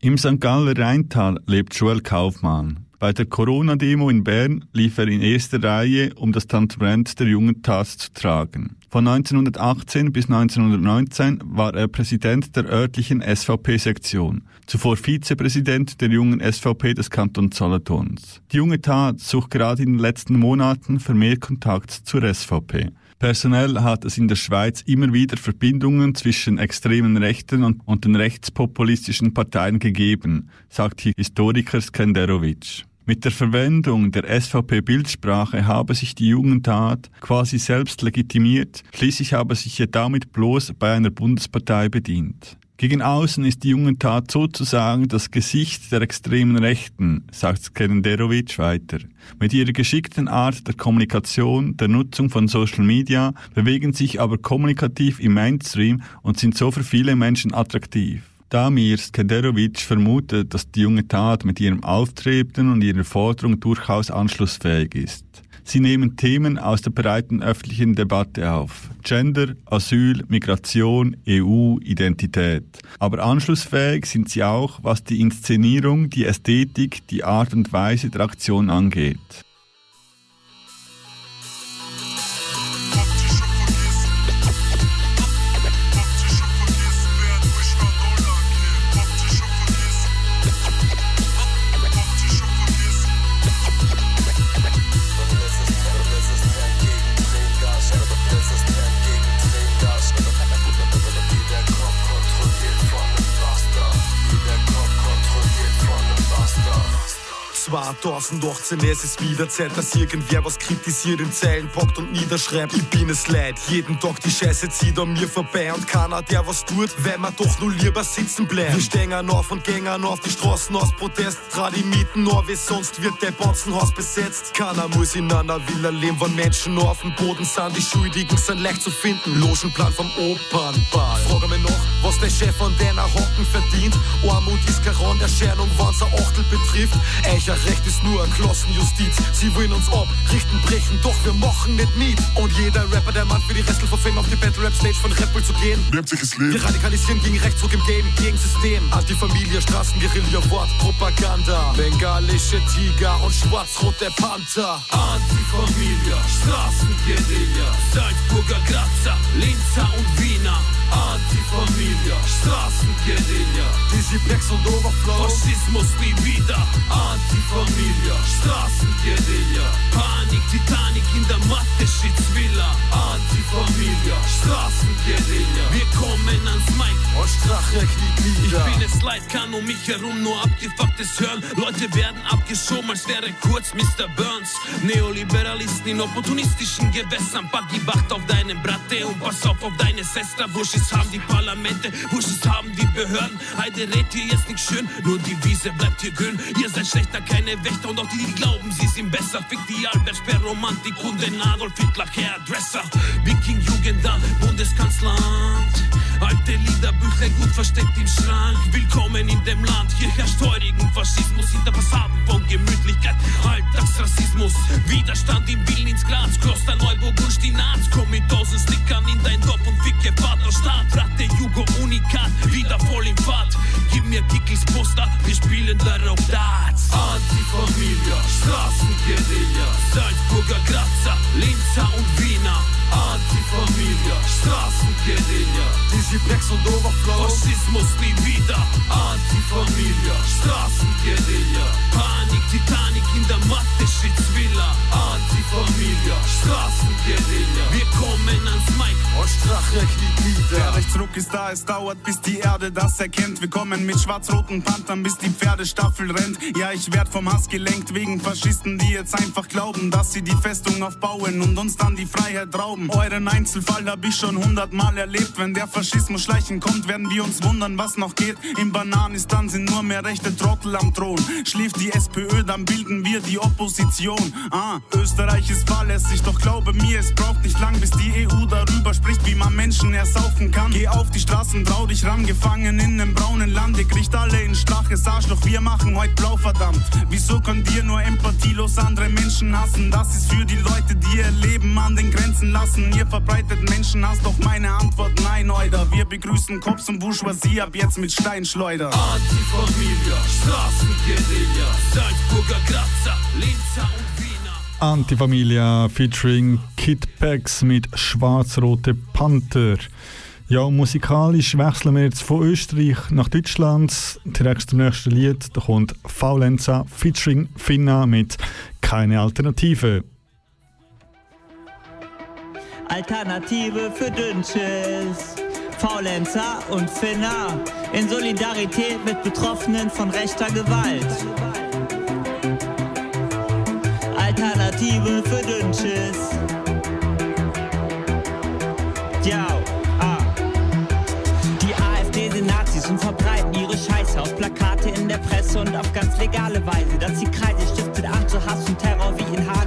Im St. Galler Rheintal lebt Joel Kaufmann. Bei der Corona-Demo in Bern lief er in erster Reihe, um das Transparent der jungen Tat zu tragen. Von 1918 bis 1919 war er Präsident der örtlichen SVP-Sektion, zuvor Vizepräsident der jungen SVP des Kantons Solothurns. Die junge Tat sucht gerade in den letzten Monaten vermehrt Kontakt zur SVP. Personell hat es in der Schweiz immer wieder Verbindungen zwischen extremen Rechten und, und den rechtspopulistischen Parteien gegeben, sagt Historiker Skenderovic. Mit der Verwendung der SVP-Bildsprache habe sich die Jugendtat quasi selbst legitimiert, schließlich habe sich ja damit bloß bei einer Bundespartei bedient. Gegen außen ist die Jugendtat sozusagen das Gesicht der extremen Rechten, sagt Skenderovic weiter. Mit ihrer geschickten Art der Kommunikation, der Nutzung von Social Media, bewegen sich aber kommunikativ im Mainstream und sind so für viele Menschen attraktiv. Damir Skenderovic vermutet, dass die junge Tat mit ihrem Auftreten und ihrer Forderung durchaus anschlussfähig ist. Sie nehmen Themen aus der breiten öffentlichen Debatte auf. Gender, Asyl, Migration, EU, Identität. Aber anschlussfähig sind sie auch, was die Inszenierung, die Ästhetik, die Art und Weise der Aktion angeht. War 2018, es ist wieder Zeit, dass irgendwer was kritisiert, in Zeilen packt und niederschreibt. Ich bin es leid, jeden Tag die Scheiße zieht an mir vorbei und keiner, der was tut, weil man doch nur lieber sitzen bleibt. Wir stehen auf und gehen auf die Straßen aus Protest, trad die Mieten auf, wie sonst wird der Bonzenhaus besetzt. Keiner muss in einer Villa leben, wenn Menschen nur auf dem Boden sind, die Schuldigen sind leicht zu finden. Logenplan vom Opernball. Frage mich noch, was der Chef an deiner Hocken verdient. Armut ist keine Erscheinung, wenn's ein Achtel betrifft. Eicher Recht ist nur eine Klassenjustiz. Sie wollen uns ab, richten, brechen, doch wir machen nicht mit. Und jeder Rapper, der Mann für die Restel von Fame auf die Battle Rap Stage von Red Bull zu gehen. Nimmt sich das Leben. Wir radikalisieren gegen Rechtsruck im Game, gegen System. Antifamilie, Straßenguerilla, Wort, Propaganda. Bengalische Tiger und schwarz-rote Panther. Antifamilie, Straßenguerilla, Salzburger Grazer, Linzer und Wiener. Antifamilie, Straßenguerilla, Blacks und Overflow. Faschismus nie wieder. Antifamilie, Straßenguerilla, Panik, Titanic in der Matte, Schitzvilla. Antifamilie, Straßenguerilla, wir kommen ans Mic und Strache kniet nieder. Ich bin es leid, kann um mich herum nur abgefucktes hören. Leute werden abgeschoben, als wäre kurz Mr. Burns. Neoliberalisten in opportunistischen Gewässern, pack die Bacht auf deinen Bratte und pass auf auf deine Sestra. Wuschis haben die Parlamente, Wuschis haben die Behörden. Heide redet hier jetzt nicht schön, nur die Wiese bleibt hier grün. Ihr seid schlechter, keine Wächter und auch die, die glauben, sie sind besser. Fick die Albert Sperr Romantik und den Adolf Hitler Hairdresser. Viking Jugendamt, Bundeskanzleramt. Alte Liederbücher gut versteckt im Schrank. Willkommen in dem Land, hier herrscht heurigen Faschismus hinter Fassaden von Gemütlichkeit. Alltagsrassismus, Widerstand im Willen ins Graz, Kloster Neuburg und Stinaz. Komm mit tausend Stickern in dein Dorf und ficke Vaterstaat. Ratte Jugo Unikat, wieder voll im Fahrt. Gib mir Kickels Poster, wir spielen darauf Darts. Antifamilie, Faschismus nie wieder. Antifamilie, Straßenguerilla, Panik, Titanic in der Matte, Schitzvilla. Antifamilie, Straßenguerilla, wir kommen ans Mic und Strache kniet nieder. Der Rechtsruck ist es dauert, bis die Erde das erkennt. Wir kommen mit schwarz-roten Panthern, bis die Pferdestaffel rennt. Ja, ich werd vom Hass gelenkt wegen Faschisten, die jetzt einfach glauben, dass sie die Festung aufbauen und uns dann die Freiheit rauben. Euren Einzelfall hab ich schon hundertmal erlebt. Wenn der Faschismus schleichen kommt, werden wir uns wundern, was noch geht. Im Bananistan sind nur mehr rechte Trottel am Thron. Schläft die SPÖ, dann bilden wir die Opposition. Ah, Österreich ist fahrlässig, doch glaube mir, es braucht nicht lang, bis die EU darüber spricht, wie man Menschen ersaufen kann. Geh auf die Straßen, trau dich ran, gefangen in nem braunen Land. Ihr kriegt alle in Straches Arschloch, wir machen heute blau, verdammt. Wieso könnt ihr nur empathielos andere Menschen hassen? Das ist für die Leute, die ihr Leben an den Grenzen lassen. Ihr verbreitet Menschenhass, doch meine Antwort nein, Euder. Wir begrüßen Cops und Bourgeoisie ab jetzt mit Steinschleuder. Antifamilie, Straßenguerilla, Salzburger Grazer, Linzer und Wiener. Antifamilia featuring Kid Pax mit Schwarz-Rote Panther. Ja, musikalisch wechseln wir jetzt von Österreich nach Deutschland. Direkt zum nächsten Lied. Da kommt Faulenza featuring Finna mit Keine Alternative. Alternative für Dünnschiss. Faulenzer und Finna in Solidarität mit Betroffenen von rechter Gewalt. Alternative für Dünnschiss. Presse und auf ganz legale Weise. Dass die Kreise stiftet an zu Hass und Terror wie in Hanau.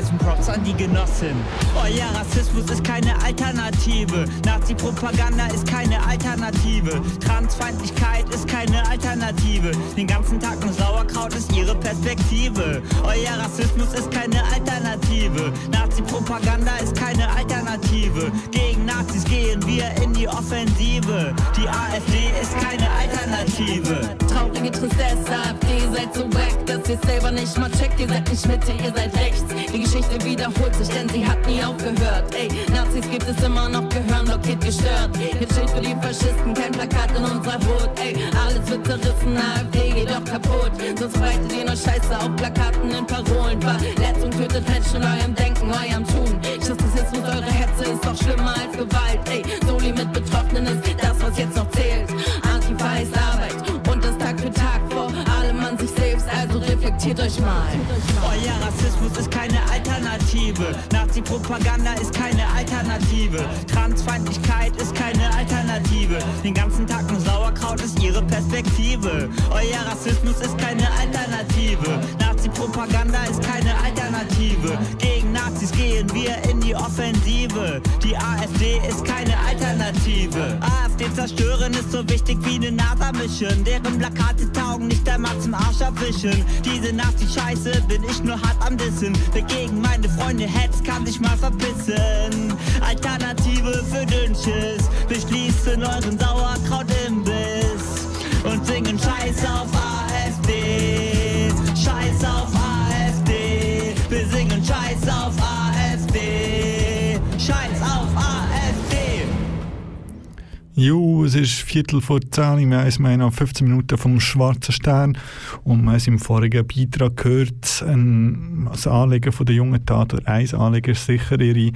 Abreißen, Props an die Genossen. Euer Rassismus ist keine Alternative. Nazi-Propaganda ist keine Alternative. Transfeindlichkeit ist keine Alternative. Den ganzen Tag nur Sauerkraut ist ihre Perspektive. Euer Rassismus ist keine Alternative. Nazi-Propaganda ist keine Alternative. Gegen Nazis gehen wir in die Offensive. Die AfD ist keine Alternative. Traurige Tristesse, AfD, seid so weg, dass ihr selber nicht mal checkt. Ihr seid nicht Mitte, ihr seid rechts. Die Geschichte wiederholt sich, denn sie hat nie aufgehört. Ey, Nazis gibt es immer noch, gehören blockiert, gestört. Jetzt steht für die Faschisten kein Plakat in unserer Hut. Ey, alles wird zerrissen, AfD geht doch kaputt. Sonst verbreitet ihr nur Scheiße auf Plakaten in Parolen. Verletzung tötet Menschen eurem Denken, eurem Tun. Rassismus, eure Hetze ist doch schlimmer als Gewalt. Ey, Soli mit Betroffenen ist das, was jetzt noch zählt. Antifa ist Arbeit und das Tag für Tag vor allem an sich selbst, also reflektiert euch mal. Euer Rassismus ist keine Alternative. Nazi-Propaganda ist keine Alternative. Transfeindlichkeit ist keine Alternative. Den ganzen Tag nur Sauerkraut ist ihre Perspektive. Euer Rassismus ist keine Alternative. Nazi-Propaganda ist keine Alternative. Gegen Nazis gehen wir in die Offensive. Die AfD ist keine Alternative. AfD zerstören ist so wichtig wie eine NASA-Mission. Deren Plakate taugen nicht einmal zum Arsch abwischen. Diese Nazi-Scheiße bin ich nur hart am Dissen. Wer gegen meine Freunde hetzt, kann sich mal verpissen. Alternative für Dünnschiss. Beschließen euren Sauerkraut-Imbiss. Und singen Scheiß auf AfD. Scheiß auf AfD. Jo, es ist Viertel vor zehn. Wir haben noch 15 Minuten vom Schwarzen Stern. Und wir haben im vorigen Beitrag gehört, ein, das Anliegen der jungen Tat, oder ein Anliegen ist sicher, ihre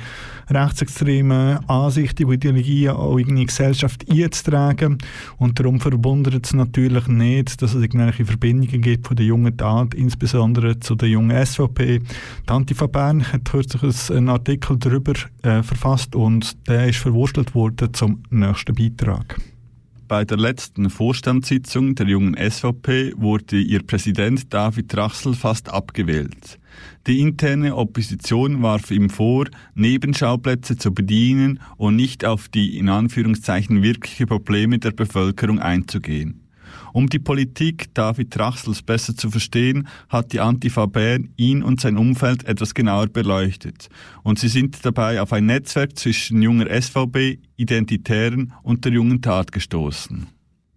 rechtsextremen Ansichten und Ideologien auch in die Gesellschaft einzutragen. Und darum verwundert es natürlich nicht, dass es irgendwelche Verbindungen gibt von der jungen Tat, insbesondere zu der jungen SVP. Die Antifa Bern hat kürzlich einen Artikel darüber äh, verfasst und der ist verwurstelt worden zum nächsten Beitrag. Bei der letzten Vorstandssitzung der jungen SVP wurde ihr Präsident David Rachsel fast abgewählt. Die interne Opposition warf ihm vor, Nebenschauplätze zu bedienen und nicht auf die in Anführungszeichen wirkliche Probleme der Bevölkerung einzugehen. Um die Politik David Rachsels besser zu verstehen, hat die Antifa Bern ihn und sein Umfeld etwas genauer beleuchtet. Und sie sind dabei auf ein Netzwerk zwischen junger SVB, Identitären und der jungen Tat gestoßen.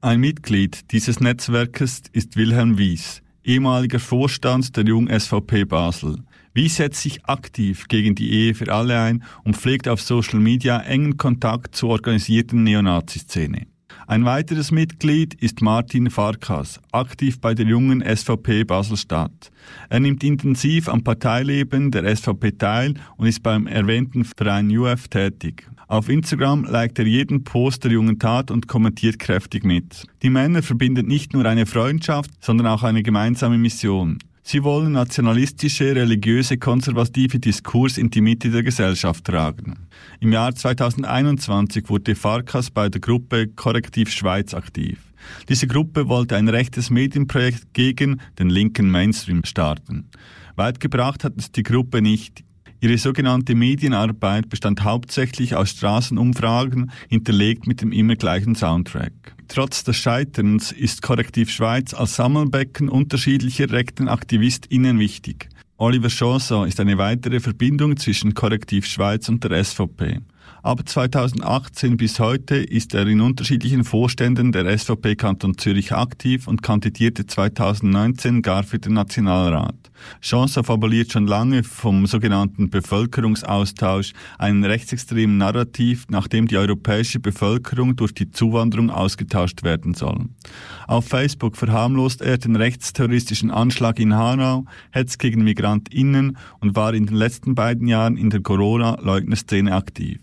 Ein Mitglied dieses Netzwerkes ist Wilhelm Wies, ehemaliger Vorstand der jungen SVP Basel. Wies setzt sich aktiv gegen die Ehe für alle ein und pflegt auf Social Media engen Kontakt zur organisierten Neonazi-Szene. Ein weiteres Mitglied ist Martin Farkas, aktiv bei der jungen SVP Baselstadt. Er nimmt intensiv am Parteileben der SVP teil und ist beim erwähnten Verein UF tätig. Auf Instagram liked er jeden Post der jungen Tat und kommentiert kräftig mit. Die Männer verbinden nicht nur eine Freundschaft, sondern auch eine gemeinsame Mission. Sie wollen nationalistische, religiöse, konservative Diskurs in die Mitte der Gesellschaft tragen. Im Jahr 2021 wurde Farkas bei der Gruppe Korrektiv Schweiz aktiv. Diese Gruppe wollte ein rechtes Medienprojekt gegen den linken Mainstream starten. Weit gebracht hat es die Gruppe nicht. Ihre sogenannte Medienarbeit bestand hauptsächlich aus Straßenumfragen, hinterlegt mit dem immer gleichen Soundtrack. Trotz des Scheiterns ist Korrektiv Schweiz als Sammelbecken unterschiedlicher rechten AktivistInnen wichtig. Oliver Chanson ist eine weitere Verbindung zwischen Korrektiv Schweiz und der SVP. Ab 2018 bis heute ist er in unterschiedlichen Vorständen der SVP Kanton Zürich aktiv und kandidierte 2019 gar für den Nationalrat. Chance fabuliert schon lange vom sogenannten Bevölkerungsaustausch, einen rechtsextremen Narrativ, nachdem die europäische Bevölkerung durch die Zuwanderung ausgetauscht werden soll. Auf Facebook verharmlost er den rechtsterroristischen Anschlag in Hanau, Hetz gegen MigrantInnen und war in den letzten beiden Jahren in der Corona-Leugner-Szene aktiv.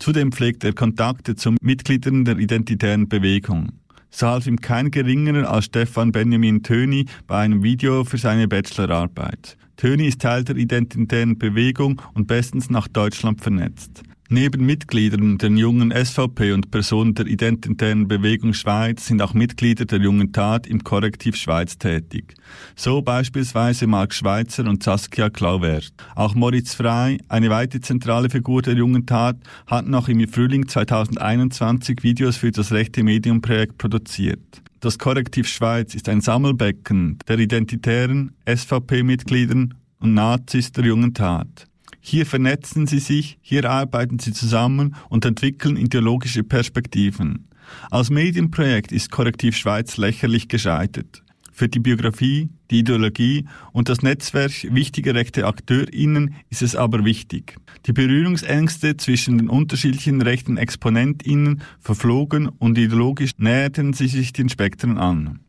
Zudem pflegt er Kontakte zu Mitgliedern der identitären Bewegung. So half ihm kein geringerer als Stefan Benjamin Töni bei einem Video für seine Bachelorarbeit. Töni ist Teil der identitären Bewegung und bestens nach Deutschland vernetzt. Neben Mitgliedern der jungen SVP und Personen der identitären Bewegung Schweiz sind auch Mitglieder der jungen Tat im Korrektiv Schweiz tätig. So beispielsweise Marc Schweitzer und Saskia Klauwert. Auch Moritz Frey, eine weitere zentrale Figur der jungen Tat, hat noch im Frühling 2021 Videos für das Rechte Medium Projekt produziert. Das Korrektiv Schweiz ist ein Sammelbecken der identitären SVP-Mitgliedern und Nazis der jungen Tat. Hier vernetzen sie sich, hier arbeiten sie zusammen und entwickeln ideologische Perspektiven. Als Medienprojekt ist Korrektiv Schweiz lächerlich gescheitert. Für die Biografie, die Ideologie und das Netzwerk wichtiger rechte AkteurInnen ist es aber wichtig. Die Berührungsängste zwischen den unterschiedlichen rechten ExponentInnen verflogen und ideologisch näherten sie sich den Spektren an.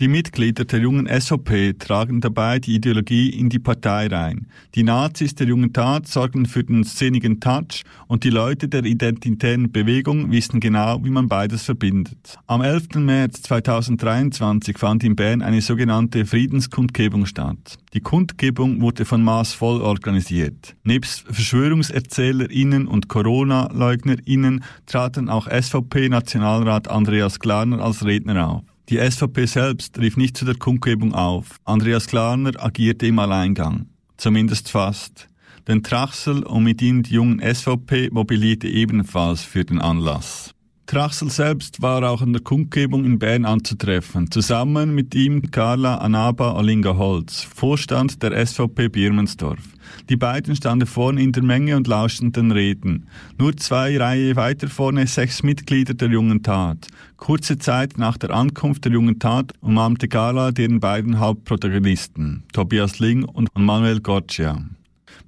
Die Mitglieder der jungen SVP tragen dabei die Ideologie in die Partei rein. Die Nazis der jungen Tat sorgen für den szenigen Touch und die Leute der identitären Bewegung wissen genau, wie man beides verbindet. Am 11. März 2023 fand in Bern eine sogenannte Friedenskundgebung statt. Die Kundgebung wurde von Maas voll organisiert. Nebst VerschwörungserzählerInnen und Corona-LeugnerInnen traten auch SVP-Nationalrat Andreas Glarner als Redner auf. Die SVP selbst rief nicht zu der Kundgebung auf. Andreas Klarner agierte im Alleingang. Zumindest fast. Denn Trachsel und mit ihm die jungen SVP mobilierte ebenfalls für den Anlass. Trachsel selbst war auch an der Kundgebung in Bern anzutreffen, zusammen mit ihm Carla Anaba Olinga Holz, Vorstand der SVP Birmensdorf. Die beiden standen vorne in der Menge und lauschten den Reden. Nur zwei Reihe weiter vorne sechs Mitglieder der jungen Tat. Kurze Zeit nach der Ankunft der jungen Tat umarmte Gala deren beiden Hauptprotagonisten, Tobias Ling und Manuel Goccia.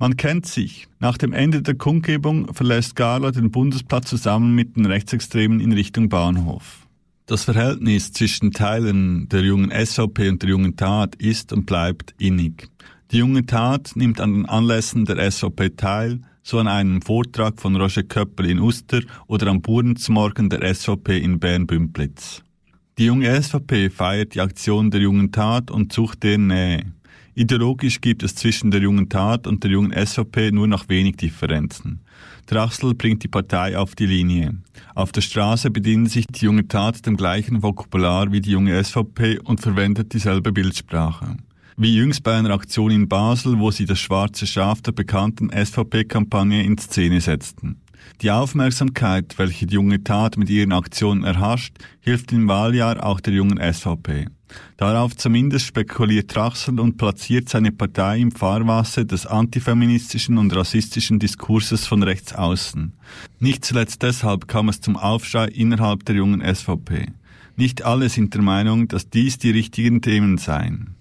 Man kennt sich. Nach dem Ende der Kundgebung verlässt Gala den Bundesplatz zusammen mit den Rechtsextremen in Richtung Bahnhof. Das Verhältnis zwischen Teilen der jungen SVP und der jungen Tat ist und bleibt innig. Die junge Tat nimmt an den Anlässen der SVP teil, so an einem Vortrag von Roger Köppel in Uster oder am Burentsmorgen der SVP in Bern-Bümplitz. Die junge SVP feiert die Aktion der jungen Tat und sucht deren Nähe. Ideologisch gibt es zwischen der jungen Tat und der jungen SVP nur noch wenig Differenzen. Drachsel bringt die Partei auf die Linie. Auf der Straße bedient sich die junge Tat dem gleichen Vokabular wie die junge SVP und verwendet dieselbe Bildsprache wie jüngst bei einer Aktion in Basel, wo sie das schwarze Schaf der bekannten SVP-Kampagne in Szene setzten. Die Aufmerksamkeit, welche die junge Tat mit ihren Aktionen erhascht, hilft im Wahljahr auch der jungen SVP. Darauf zumindest spekuliert Trachsel und platziert seine Partei im Fahrwasser des antifeministischen und rassistischen Diskurses von rechts außen. Nicht zuletzt deshalb kam es zum Aufschrei innerhalb der jungen SVP. Nicht alle sind der Meinung, dass dies die richtigen Themen seien.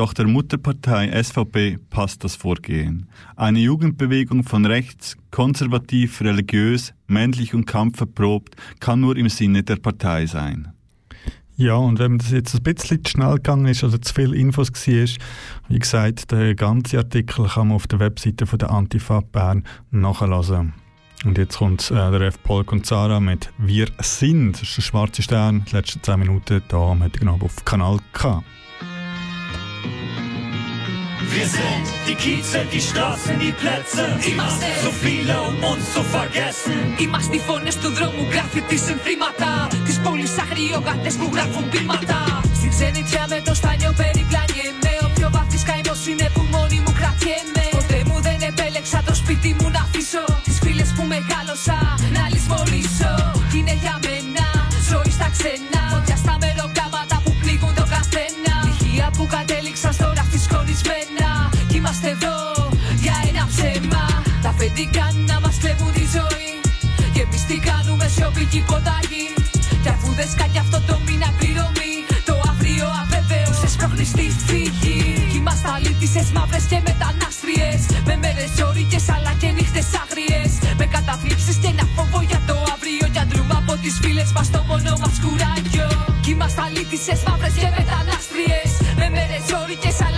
Doch der Mutterpartei SVP passt das Vorgehen. Eine Jugendbewegung von rechts, konservativ, religiös, männlich und kampferprobt kann nur im Sinne der Partei sein. Ja, und wenn das jetzt ein bisschen zu schnell gegangen ist oder zu viele Infos war, wie gesagt, der ganze Artikel kann man auf der Webseite von der Antifa Bern nachlesen. Und jetzt kommt äh, der F. Polk und Zara mit Wir sind. Das ist der schwarze Stern, die letzten 10 Minuten hier am heutigen Abend auf Kanal K. Wir sind die Kieze, die Straßen, die Plätze. Είμαστε so viele, um uns zu vergessen. Είμαστε οι φωνές του δρόμου, γράφει συνθήματα. Της πόλης αγριογάτες που γράφουν πείματα. Στη ξενιτιά με το στάνιο περιπλανιέμαι. Ο πιο βαθύς καημός είναι που μόνη μου κρατιέμαι. Ποτέ μου δεν επέλεξα το σπίτι μου να αφήσω. Τις φίλες που μεγάλωσα να λησμονήσω. Κι είναι για μένα ζωή στα ξένα. Φωτιά στα μεροκάματα που κατέληξαν στο ράφτη σκονισμένα. Κι είμαστε εδώ για ένα ψέμα. Τα αφεντικά να μας κλέβουν τη ζωή. Και εμείς τι κάνουμε σιωπή και υποταγή. Κι αφού δεν σκάει αυτό το μήνα πληρωμή. Το αύριο αβέβαιο σε σπρώχνει στη φύγη. Κι είμαστε αλήτησες μαύρες και μετανάστριες. Με μέρες όρικες αλλά και νύχτες άγριες. Με καταθλίψεις και ένα φόβο για το αύριο. Κι αντρούμε από τις φίλες μας το μόνο μας κουράγιο. Κι είμαστε αλήτησες μαύρες και μετανάστριες. 調理手さ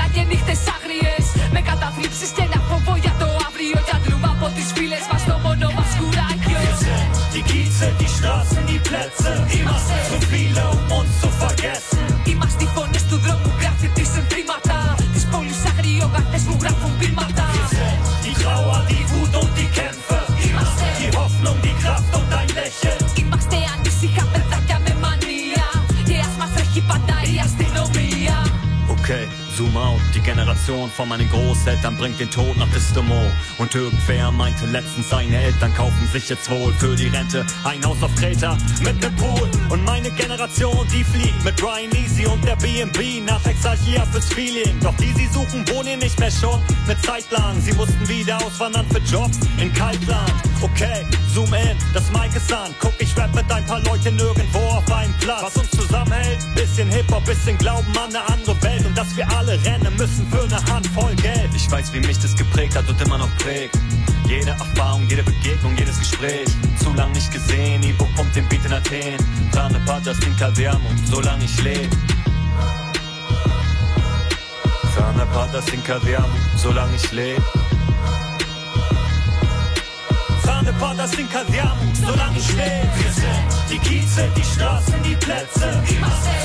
Generation von meinen Großeltern bringt den Tod nach Pistemont. Und irgendwer meinte letztens, seine Eltern kaufen sich jetzt wohl für die Rente ein Haus auf Kreta mit nem Pool. Und meine Generation, die fliegt mit Brian Easy und der B&B nach Exarchia fürs Feeling. Doch die sie suchen, wohnen nicht mehr schon mit Zeitplan. Sie mussten wieder auswandern für Jobs in Kaltland. Okay, zoom in, das Mic ist an. Guck, ich rap mit ein paar Leuten nirgendwo auf einem Platz. Was uns zusammenhält, bisschen Hip-Hop, bisschen Glauben an eine andere Welt dass wir alle rennen müssen für eine Handvoll Geld. Ich weiß, wie mich das geprägt hat und immer noch prägt. Jede Erfahrung, jede Begegnung, jedes Gespräch. Zu lang nicht gesehen, Ivo pumpt den Beat in Athen. Trane Patas in Casermo, solange ich lebe. Trane Patas in Casermo, solange ich lebe. Sahne Patas in Kasiamu, solange ich lebe. Wir sind die Kieze, die Straßen, die Plätze.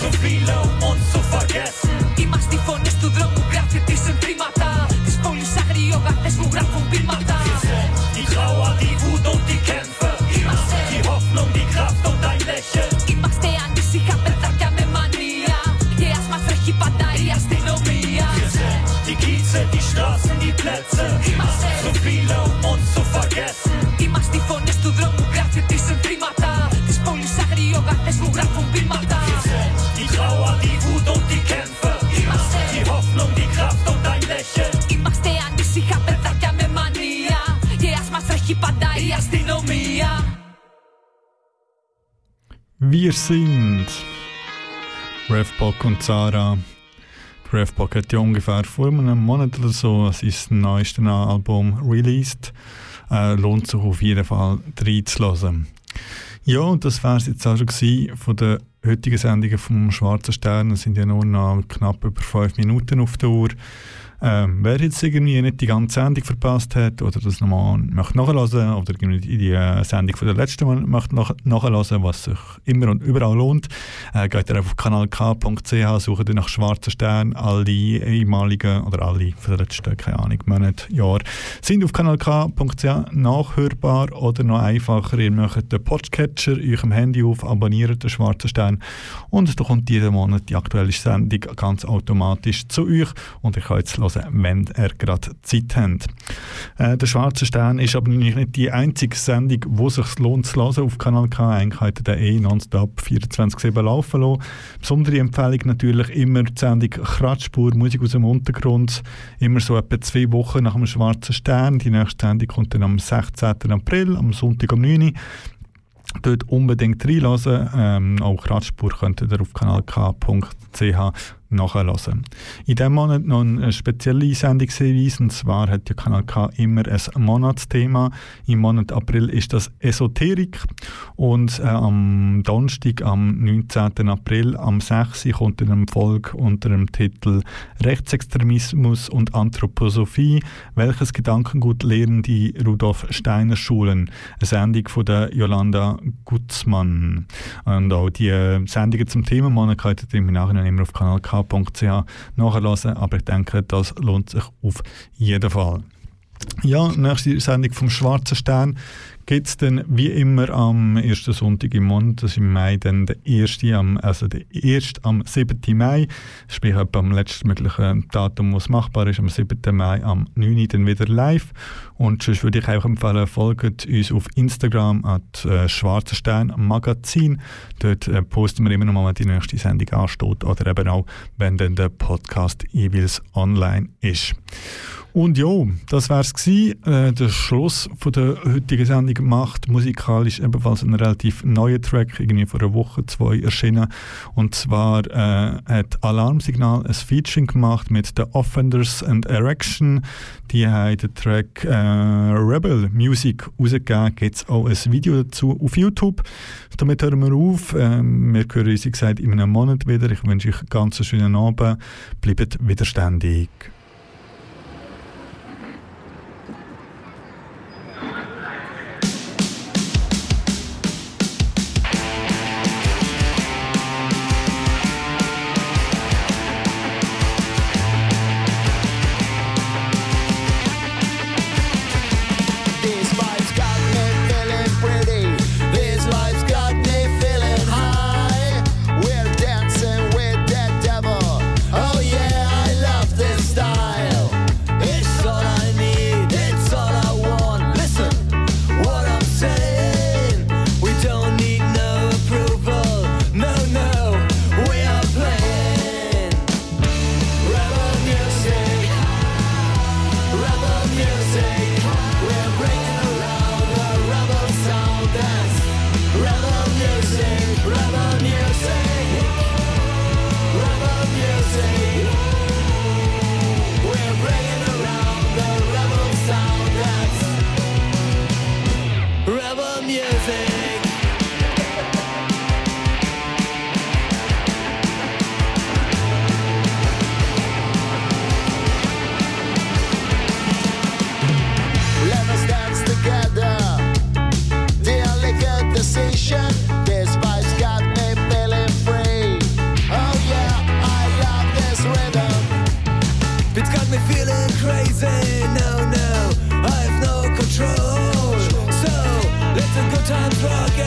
So viele, um uns zu vergessen. Είμαστε οι φωνές του δρόμου, γράφει τη συνθήματα. Της πόλης αγριογάτες που γράφουν πείματα. Wir sind die Trauer, die Wut und die Kämpfe. Είμαστε Die Hoffnung, die Kraft und ein Lächeln. Είμαστε ανήσυχα παιδάκια με μανία. Και ας μας τρέχει πάντα η αστυνομία. Wir sind die Kieze, die Straßen, die Plätze. Wir sind Revbok und Zara. Revbok hat ja ungefähr vor einem Monat oder so sein neuestes Album released. Äh, lohnt sich auf jeden Fall reinzuhören. Ja, und das wäre es jetzt auch schon von der heutigen Sendung vom Schwarzen Stern. Es sind ja nur noch knapp über fünf Minuten auf der Uhr. Ähm, wer jetzt irgendwie nicht die ganze Sendung verpasst hat oder das nochmal möchte nachhören oder irgendwie die äh, Sendung von der letzten Mal möchte nach nachhören, was sich immer und überall lohnt, äh, geht ihr auf kanalk.ch, sucht ihr nach Schwarzen Stern, alle ehemaligen oder alle von der letzten, keine Ahnung, Monate, Jahr, sind auf kanalk.ch nachhörbar oder noch einfacher, ihr möchtet den Podcatcher eurem Handy auf, abonniert den Schwarzen Stern und da kommt jeden Monat die aktuelle Sendung ganz automatisch zu euch und ihr könnt es hören, wenn ihr gerade Zeit habt. Äh, der Schwarze Stern ist aber nicht die einzige Sendung, wo es sich lohnt zu hören auf Kanal K. Eigentlich ihr den eh nonstop 24-7 laufen lassen. Besondere Empfehlung natürlich immer die Sendung Kratzspur, Musik aus dem Untergrund. Immer so etwa zwei Wochen nach dem Schwarzen Stern. Die nächste Sendung kommt dann am 16. April, am Sonntag um 9 Uhr. Dort unbedingt reinlassen. Ähm, auch Radspur könnt ihr auf kanalk.ch nachhören. In diesem Monat noch eine spezielle Sendungshinweis, und zwar hat der Kanal K immer ein Monatsthema. Im Monat April ist das Esoterik und äh, am Donnerstag, am 19. April, am 6. kommt eine Folge unter dem Titel Rechtsextremismus und Anthroposophie, welches Gedankengut lehren die Rudolf Steiner Schulen? Eine Sendung von der Jolanda Gutzmann. Und auch die äh, Sendungen zum Thema Monat könnt ihr im Nachhinein immer auf Kanal K www.ch nachhören, aber ich denke, das lohnt sich auf jeden Fall. Ja, nächste Sendung vom Schwarzen Stern gibt es dann wie immer am ersten Sonntag im Monat, das ist im Mai dann der erste, am, also der erste am 7. Mai, sprich am letztmöglichen Datum, wo machbar ist, am 7. Mai am 9. dann wieder live und sonst würde ich auch empfehlen, folgt uns auf Instagram at äh, Schwarzer Stern Magazin, dort äh, posten wir immer noch mal, wenn die nächste Sendung ansteht oder eben auch, wenn dann der Podcast jeweils online ist. Und ja, das wär's gewesen. Äh, der Schluss von der heutigen Sendung gemacht. Musikalisch ebenfalls ein relativ neuer Track, irgendwie vor einer Woche, zwei erschienen. Und zwar äh, hat Alarmsignal ein Featuring gemacht mit The Offenders and Erection. Die haben den Track äh, Rebel Music rausgegeben. Gibt es auch ein Video dazu auf YouTube. Damit hören wir auf. Ähm, wir hören uns, wie gesagt, in einem Monat wieder. Ich wünsche euch einen ganz schönen Abend. Bleibt widerständig. drug